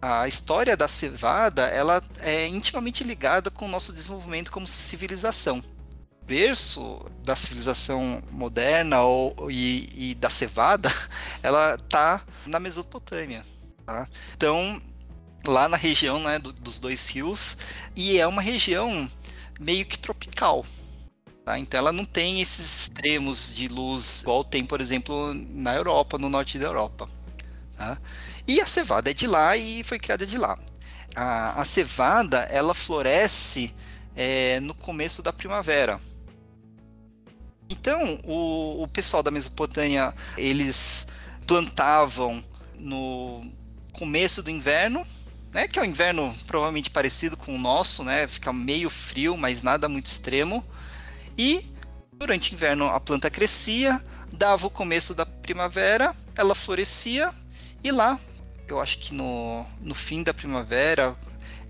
a história da cevada ela é intimamente ligada com o nosso desenvolvimento como civilização. O berço da civilização moderna ou, e, e da cevada, ela está na Mesopotâmia. Tá? Então, lá na região né, do, dos dois rios, e é uma região meio que tropical. Tá? Então, ela não tem esses extremos de luz igual tem, por exemplo, na Europa, no norte da Europa. Tá? E a cevada é de lá e foi criada de lá. a, a cevada ela floresce é, no começo da primavera. Então, o, o pessoal da Mesopotâmia, eles plantavam no começo do inverno, né, que é um inverno provavelmente parecido com o nosso, né, fica meio frio, mas nada muito extremo. E durante o inverno a planta crescia, dava o começo da primavera, ela florescia e lá, eu acho que no, no fim da primavera,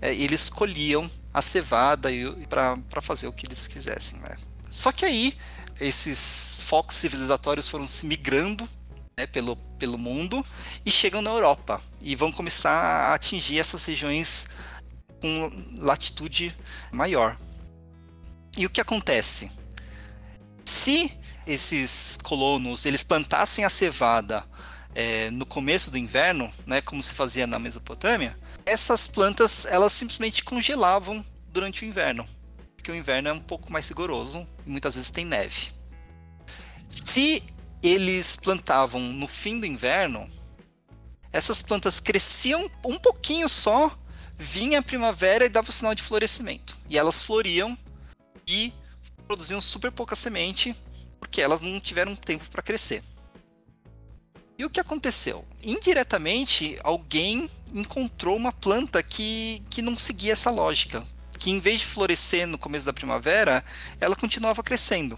é, eles colhiam a cevada para fazer o que eles quisessem. Né? Só que aí esses focos civilizatórios foram se migrando né, pelo, pelo mundo e chegam na Europa e vão começar a atingir essas regiões com latitude maior. E o que acontece? Se esses colonos eles plantassem a cevada é, no começo do inverno, né, como se fazia na Mesopotâmia, essas plantas elas simplesmente congelavam durante o inverno, porque o inverno é um pouco mais rigoroso e muitas vezes tem neve. Se eles plantavam no fim do inverno, essas plantas cresciam um pouquinho só, vinha a primavera e dava o sinal de florescimento. E elas floriam e produziam super pouca semente, porque elas não tiveram tempo para crescer. E o que aconteceu? Indiretamente, alguém encontrou uma planta que, que não seguia essa lógica. Que em vez de florescer no começo da primavera, ela continuava crescendo.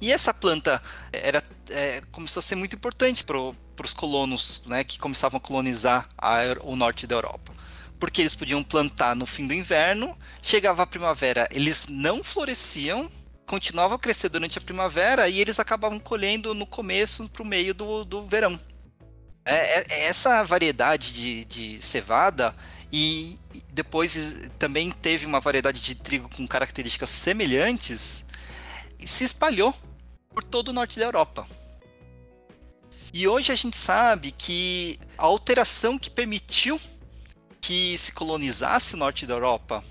E essa planta era, é, começou a ser muito importante para os colonos né, que começavam a colonizar a, o norte da Europa. Porque eles podiam plantar no fim do inverno, chegava a primavera, eles não floresciam, continuava a crescer durante a primavera e eles acabavam colhendo no começo para o meio do, do verão. É, é, essa variedade de, de cevada e depois também teve uma variedade de trigo com características semelhantes se espalhou por todo o norte da Europa. E hoje a gente sabe que a alteração que permitiu que se colonizasse o norte da Europa,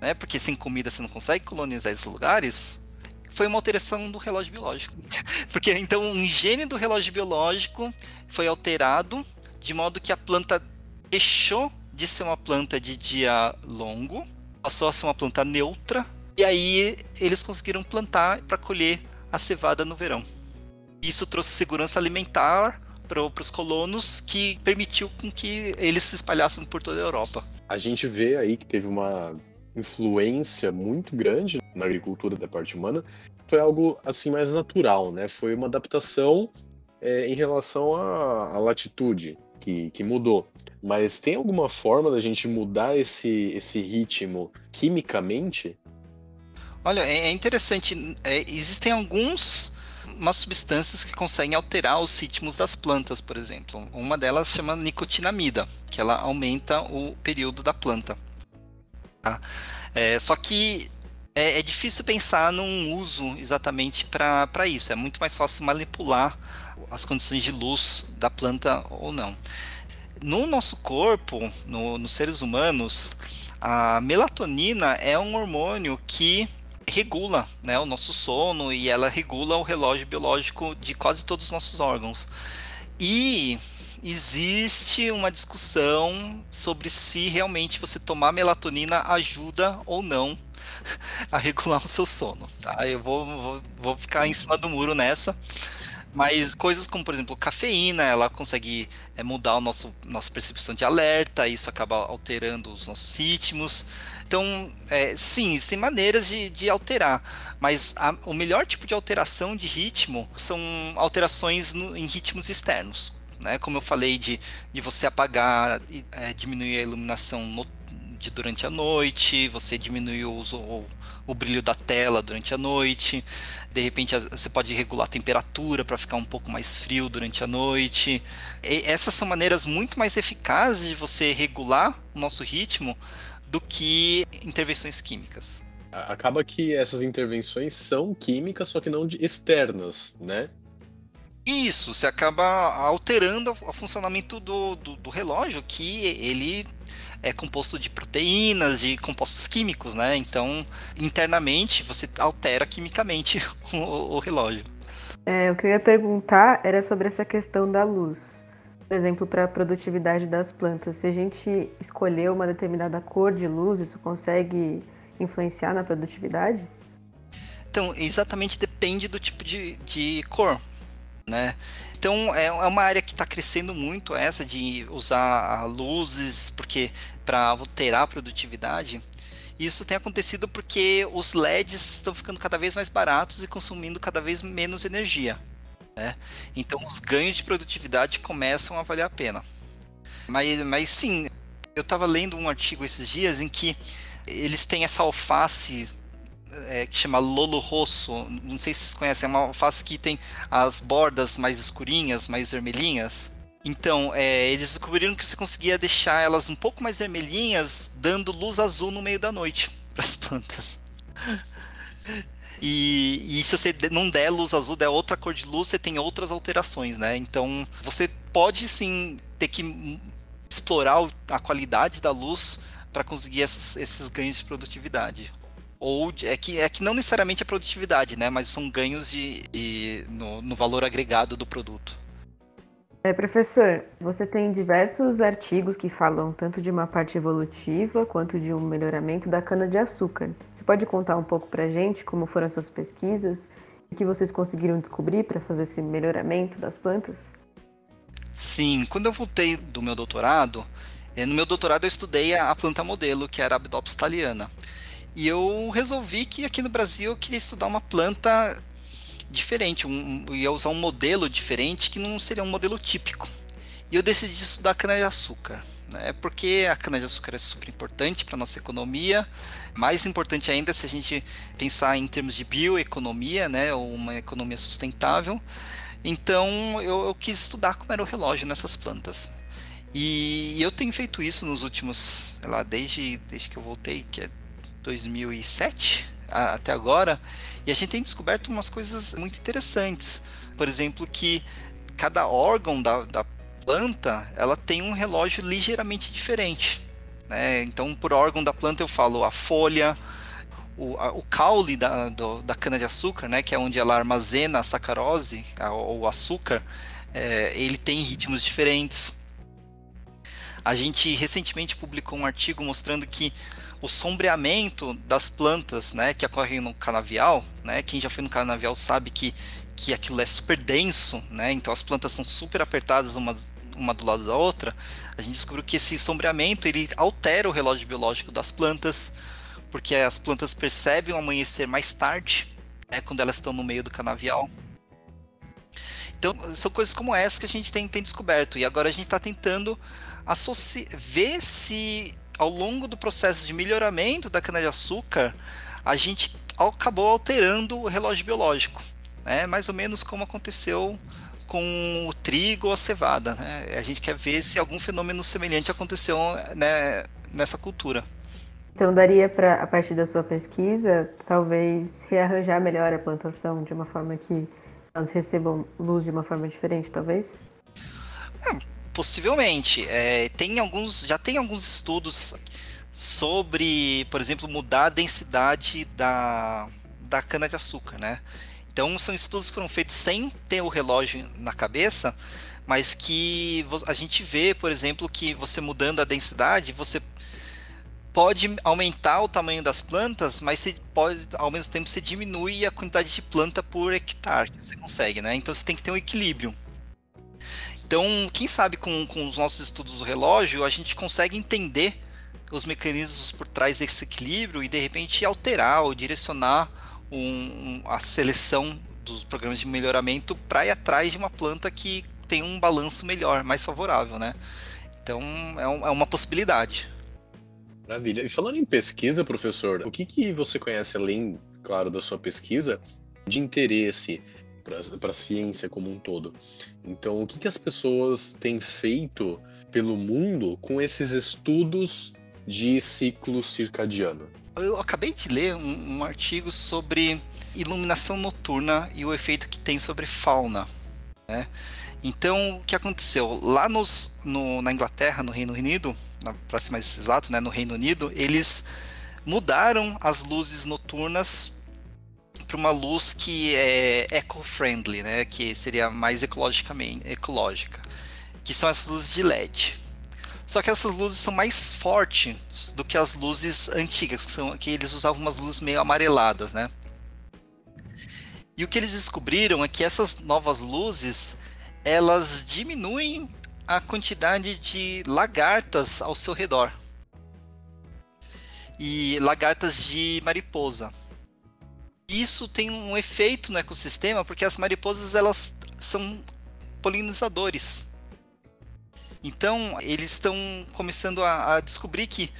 né, porque sem comida você não consegue colonizar esses lugares, foi uma alteração do relógio biológico. Porque então um gene do relógio biológico foi alterado de modo que a planta deixou de ser uma planta de dia longo, passou a ser uma planta neutra, e aí eles conseguiram plantar para colher a cevada no verão. Isso trouxe segurança alimentar para os colonos que permitiu com que eles se espalhassem por toda a Europa. A gente vê aí que teve uma influência muito grande na agricultura da parte humana, foi algo assim mais natural, né? Foi uma adaptação é, em relação à, à latitude que, que mudou. Mas tem alguma forma da gente mudar esse, esse ritmo quimicamente? Olha, é, é interessante. É, existem alguns umas substâncias que conseguem alterar os ritmos das plantas, por exemplo. Uma delas chama nicotinamida, que ela aumenta o período da planta. Tá? É, só que é, é, difícil pensar num uso exatamente para isso. É muito mais fácil manipular as condições de luz da planta ou não. No nosso corpo, no, nos seres humanos, a melatonina é um hormônio que regula né, o nosso sono e ela regula o relógio biológico de quase todos os nossos órgãos. E existe uma discussão sobre se realmente você tomar melatonina ajuda ou não a regular o seu sono. Tá? Eu vou, vou, vou ficar em cima do muro nessa. Mas coisas como, por exemplo, cafeína, ela consegue é, mudar nosso nossa percepção de alerta, isso acaba alterando os nossos ritmos. Então, é, sim, existem maneiras de, de alterar, mas a, o melhor tipo de alteração de ritmo são alterações no, em ritmos externos. Né? Como eu falei, de, de você apagar, é, diminuir a iluminação no, de durante a noite, você diminui o, o, o brilho da tela durante a noite, de repente você pode regular a temperatura para ficar um pouco mais frio durante a noite. E essas são maneiras muito mais eficazes de você regular o nosso ritmo do que intervenções químicas. Acaba que essas intervenções são químicas, só que não externas, né? Isso, você acaba alterando o funcionamento do, do, do, relógio, que ele é composto de proteínas, de compostos químicos, né? Então, internamente, você altera quimicamente o, o relógio. É, o que eu ia perguntar era sobre essa questão da luz. Por exemplo, para a produtividade das plantas, se a gente escolher uma determinada cor de luz, isso consegue influenciar na produtividade? Então, exatamente depende do tipo de, de cor, né? Então, é, é uma área que está crescendo muito essa de usar luzes, porque para alterar a produtividade. Isso tem acontecido porque os LEDs estão ficando cada vez mais baratos e consumindo cada vez menos energia. Né? Então os ganhos de produtividade começam a valer a pena. Mas, mas sim, eu estava lendo um artigo esses dias em que eles têm essa alface é, que chama Lolo Rosso. Não sei se vocês conhecem, é uma alface que tem as bordas mais escurinhas, mais vermelhinhas. Então, é, eles descobriram que você conseguia deixar elas um pouco mais vermelhinhas, dando luz azul no meio da noite para as plantas. E, e, se você não der luz azul, der outra cor de luz, você tem outras alterações, né? Então, você pode sim ter que explorar a qualidade da luz para conseguir esses, esses, ganhos de produtividade. Ou é que, é que não necessariamente a produtividade, né? Mas são ganhos de, de no, no valor agregado do produto. É, professor, você tem diversos artigos que falam tanto de uma parte evolutiva quanto de um melhoramento da cana-de-açúcar. Você pode contar um pouco para a gente como foram essas pesquisas e que vocês conseguiram descobrir para fazer esse melhoramento das plantas? Sim, quando eu voltei do meu doutorado, eh, no meu doutorado eu estudei a planta modelo, que era a Abdopsis thaliana. E eu resolvi que aqui no Brasil eu queria estudar uma planta diferente, um, ia usar um modelo diferente que não seria um modelo típico. E eu decidi estudar cana-de-açúcar, né? porque a cana-de-açúcar é super importante para a nossa economia, mais importante ainda se a gente pensar em termos de bioeconomia, né? ou uma economia sustentável. Então eu, eu quis estudar como era o relógio nessas plantas. E, eu tenho feito isso nos últimos, sei lá, desde, desde que eu voltei, que é 2007 a, até agora, e a gente tem descoberto umas coisas muito interessantes. Por exemplo, que cada órgão da, da planta ela tem um relógio ligeiramente diferente. Né? Então, por órgão da planta eu falo a folha, o, a, o caule da, do, da cana-de-açúcar, né? que é onde ela armazena a sacarose, ou açúcar, é, ele tem ritmos diferentes. A gente recentemente publicou um artigo mostrando que o sombreamento das plantas, né, que ocorrem no canavial, né, quem já foi no canavial sabe que, que aquilo é super denso, né, então as plantas são super apertadas uma, uma do lado da outra, a gente descobriu que esse sombreamento ele altera o relógio biológico das plantas, porque as plantas percebem o amanhecer mais tarde, né, quando elas estão no meio do canavial. Então, são coisas como essa que a gente tem, tem descoberto, e agora a gente está tentando ver se ao longo do processo de melhoramento da cana-de-açúcar, a gente acabou alterando o relógio biológico. Né? Mais ou menos como aconteceu com o trigo ou a cevada. Né? A gente quer ver se algum fenômeno semelhante aconteceu né, nessa cultura. Então daria para, a partir da sua pesquisa, talvez rearranjar melhor a plantação de uma forma que elas recebam luz de uma forma diferente, talvez? É, Possivelmente. É, tem alguns, já tem alguns estudos sobre, por exemplo, mudar a densidade da, da cana-de-açúcar, né? Então, são estudos que foram feitos sem ter o relógio na cabeça, mas que a gente vê, por exemplo, que você mudando a densidade, você pode aumentar o tamanho das plantas, mas você pode, ao mesmo tempo, você diminui a quantidade de planta por hectare que você consegue, né? Então, você tem que ter um equilíbrio. Então, quem sabe com, com os nossos estudos do relógio, a gente consegue entender os mecanismos por trás desse equilíbrio e de repente alterar ou direcionar um, um, a seleção dos programas de melhoramento para ir atrás de uma planta que tem um balanço melhor, mais favorável, né? Então é, um, é uma possibilidade. Maravilha. E falando em pesquisa, professor, o que, que você conhece além, claro, da sua pesquisa, de interesse para a ciência como um todo. Então, o que, que as pessoas têm feito pelo mundo com esses estudos de ciclo circadiano? Eu acabei de ler um, um artigo sobre iluminação noturna e o efeito que tem sobre fauna. Né? Então, o que aconteceu? Lá nos, no, na Inglaterra, no Reino Unido, para ser mais exato, né, no Reino Unido, eles mudaram as luzes noturnas para uma luz que é eco-friendly, né? Que seria mais ecologicamente ecológica. que são essas luzes de LED. Só que essas luzes são mais fortes do que as luzes antigas, que, são, que eles usavam umas luzes meio amareladas, né? E o que eles descobriram é que essas novas luzes, elas diminuem a quantidade de lagartas ao seu redor. E lagartas de mariposa. Isso tem um efeito no ecossistema porque as mariposas elas são polinizadores. Então, eles estão começando a, a, descobrir que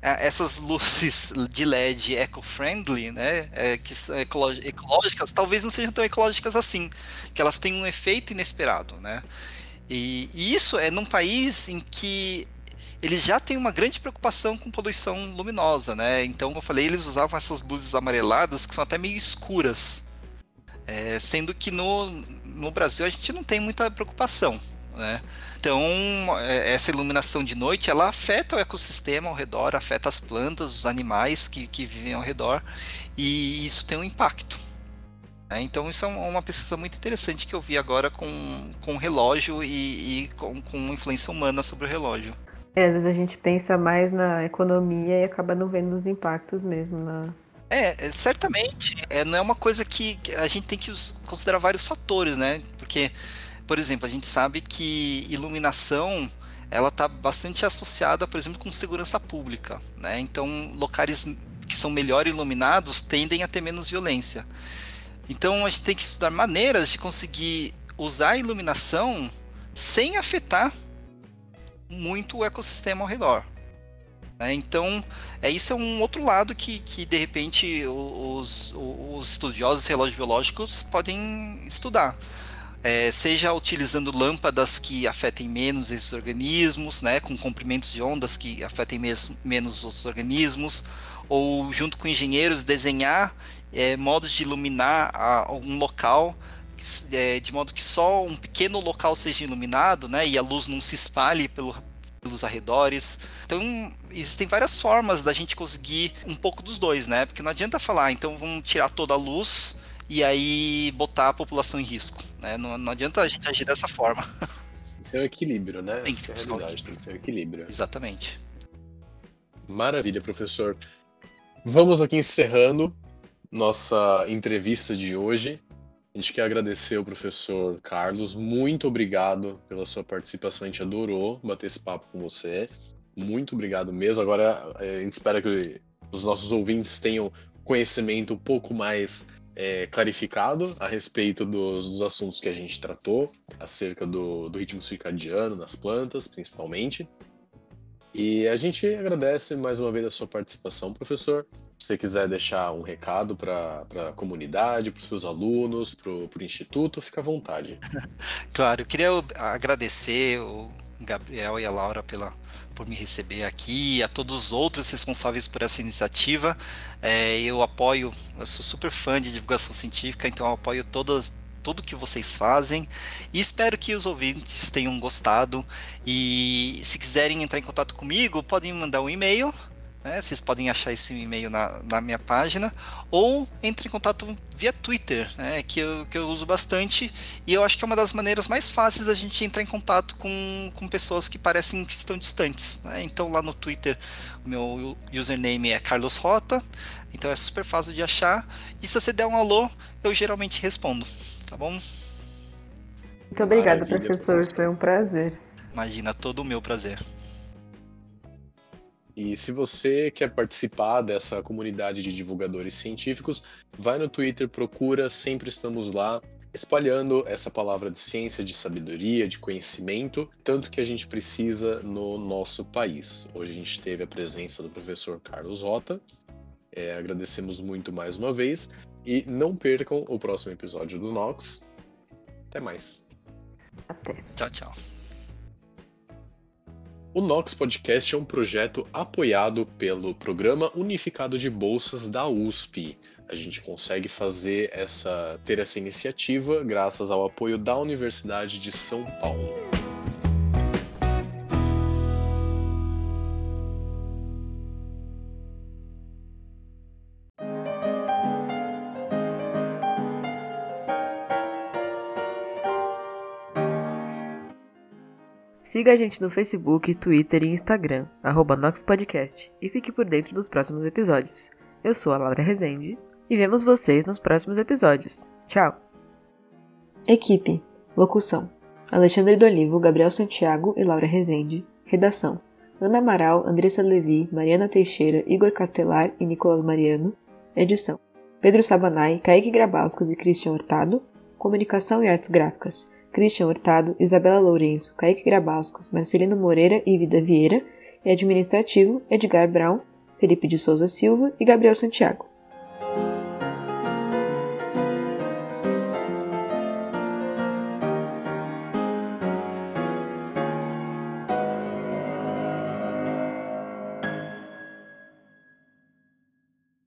é, essas luzes de LED eco-friendly, né, é, que são ecológicas, talvez não sejam tão ecológicas assim, que elas têm um efeito inesperado, né? E, e isso é num país em que eles já têm uma grande preocupação com poluição luminosa, né? Então, como eu falei, eles usavam essas luzes amareladas que são até meio escuras, é, sendo que no, no Brasil a gente não tem muita preocupação, né? Então, é, essa iluminação de noite, ela afeta o ecossistema ao redor, afeta as plantas, os animais que, que vivem ao redor, e isso tem um impacto. Né? Então, isso é uma pesquisa muito interessante que eu vi agora com, com relógio e, e com, com influência humana sobre o relógio. É, às vezes a gente pensa mais na economia e acaba não vendo os impactos mesmo na, é, é, certamente. É, não é uma coisa que a gente tem que considerar vários fatores, né? Porque por exemplo, a gente sabe que iluminação ela está bastante associada, por exemplo, com segurança pública. Né? Então, locais que são melhor iluminados tendem a ter menos violência. Então, a gente tem que estudar maneiras de conseguir usar a iluminação sem afetar muito o ecossistema ao redor. Né? Então, é, isso é um outro lado que, que de repente, os, os estudiosos de relógios biológicos podem estudar é, seja utilizando lâmpadas que afetem menos esses organismos, né, com comprimentos de ondas que afetem mes menos os organismos, ou junto com engenheiros desenhar é, modos de iluminar a, um local é, de modo que só um pequeno local seja iluminado, né, e a luz não se espalhe pelo, pelos arredores. Então, existem várias formas da gente conseguir um pouco dos dois, né? Porque não adianta falar, ah, então vamos tirar toda a luz e aí botar a população em risco. Né? Não, não adianta a gente agir dessa forma. Tem que ter um equilíbrio, né? Tem que ter é realidade, tem que ter um equilíbrio. Exatamente. Maravilha, professor. Vamos aqui encerrando nossa entrevista de hoje. A gente quer agradecer o professor Carlos. Muito obrigado pela sua participação. A gente adorou bater esse papo com você. Muito obrigado mesmo. Agora a gente espera que os nossos ouvintes tenham conhecimento um pouco mais é, clarificado a respeito dos, dos, assuntos que a gente tratou, acerca do, do ritmo circadiano nas plantas, principalmente. E a gente agradece mais uma vez a sua participação, professor. Se você quiser deixar um recado para a comunidade, para os seus alunos, para o instituto, fica à vontade. Claro, eu queria agradecer o Gabriel e a Laura pela, por me receber aqui, a todos os outros responsáveis por essa iniciativa. É, eu apoio, eu sou super fã de divulgação científica, então eu apoio todas, tudo que vocês fazem e espero que os ouvintes tenham gostado. E se quiserem entrar em contato comigo, podem mandar um e-mail né? Vocês podem achar esse e-mail na, na minha página ou entre em contato via Twitter, né? que, eu, que eu uso bastante e eu acho que é uma das maneiras mais fáceis da gente entrar em contato com, com pessoas que parecem que estão distantes. Né? Então lá no Twitter o meu username é Carlos Rota, então é super fácil de achar e se você der um alô eu geralmente respondo, tá bom? Muito obrigada, professor. Foi um prazer. Imagina, todo o meu prazer. E se você quer participar dessa comunidade de divulgadores científicos, vai no Twitter, procura, sempre estamos lá, espalhando essa palavra de ciência, de sabedoria, de conhecimento, tanto que a gente precisa no nosso país. Hoje a gente teve a presença do professor Carlos Rota. É, agradecemos muito mais uma vez e não percam o próximo episódio do Nox. Até mais. Até. Tchau, tchau. O Nox Podcast é um projeto apoiado pelo Programa Unificado de Bolsas da USP. A gente consegue fazer essa ter essa iniciativa graças ao apoio da Universidade de São Paulo. Siga a gente no Facebook, Twitter e Instagram, arroba NoxPodcast, e fique por dentro dos próximos episódios. Eu sou a Laura Rezende e vemos vocês nos próximos episódios. Tchau! Equipe Locução Alexandre Dolivo, Gabriel Santiago e Laura Rezende Redação Ana Amaral, Andressa Levi, Mariana Teixeira, Igor Castelar e Nicolas Mariano Edição Pedro Sabanai, Kaique Grabauskas e Christian Hurtado Comunicação e Artes Gráficas Christian Hurtado, Isabela Lourenço, Kaique Grabauskas, Marcelino Moreira e Vida Vieira, e administrativo Edgar Brown, Felipe de Souza Silva e Gabriel Santiago.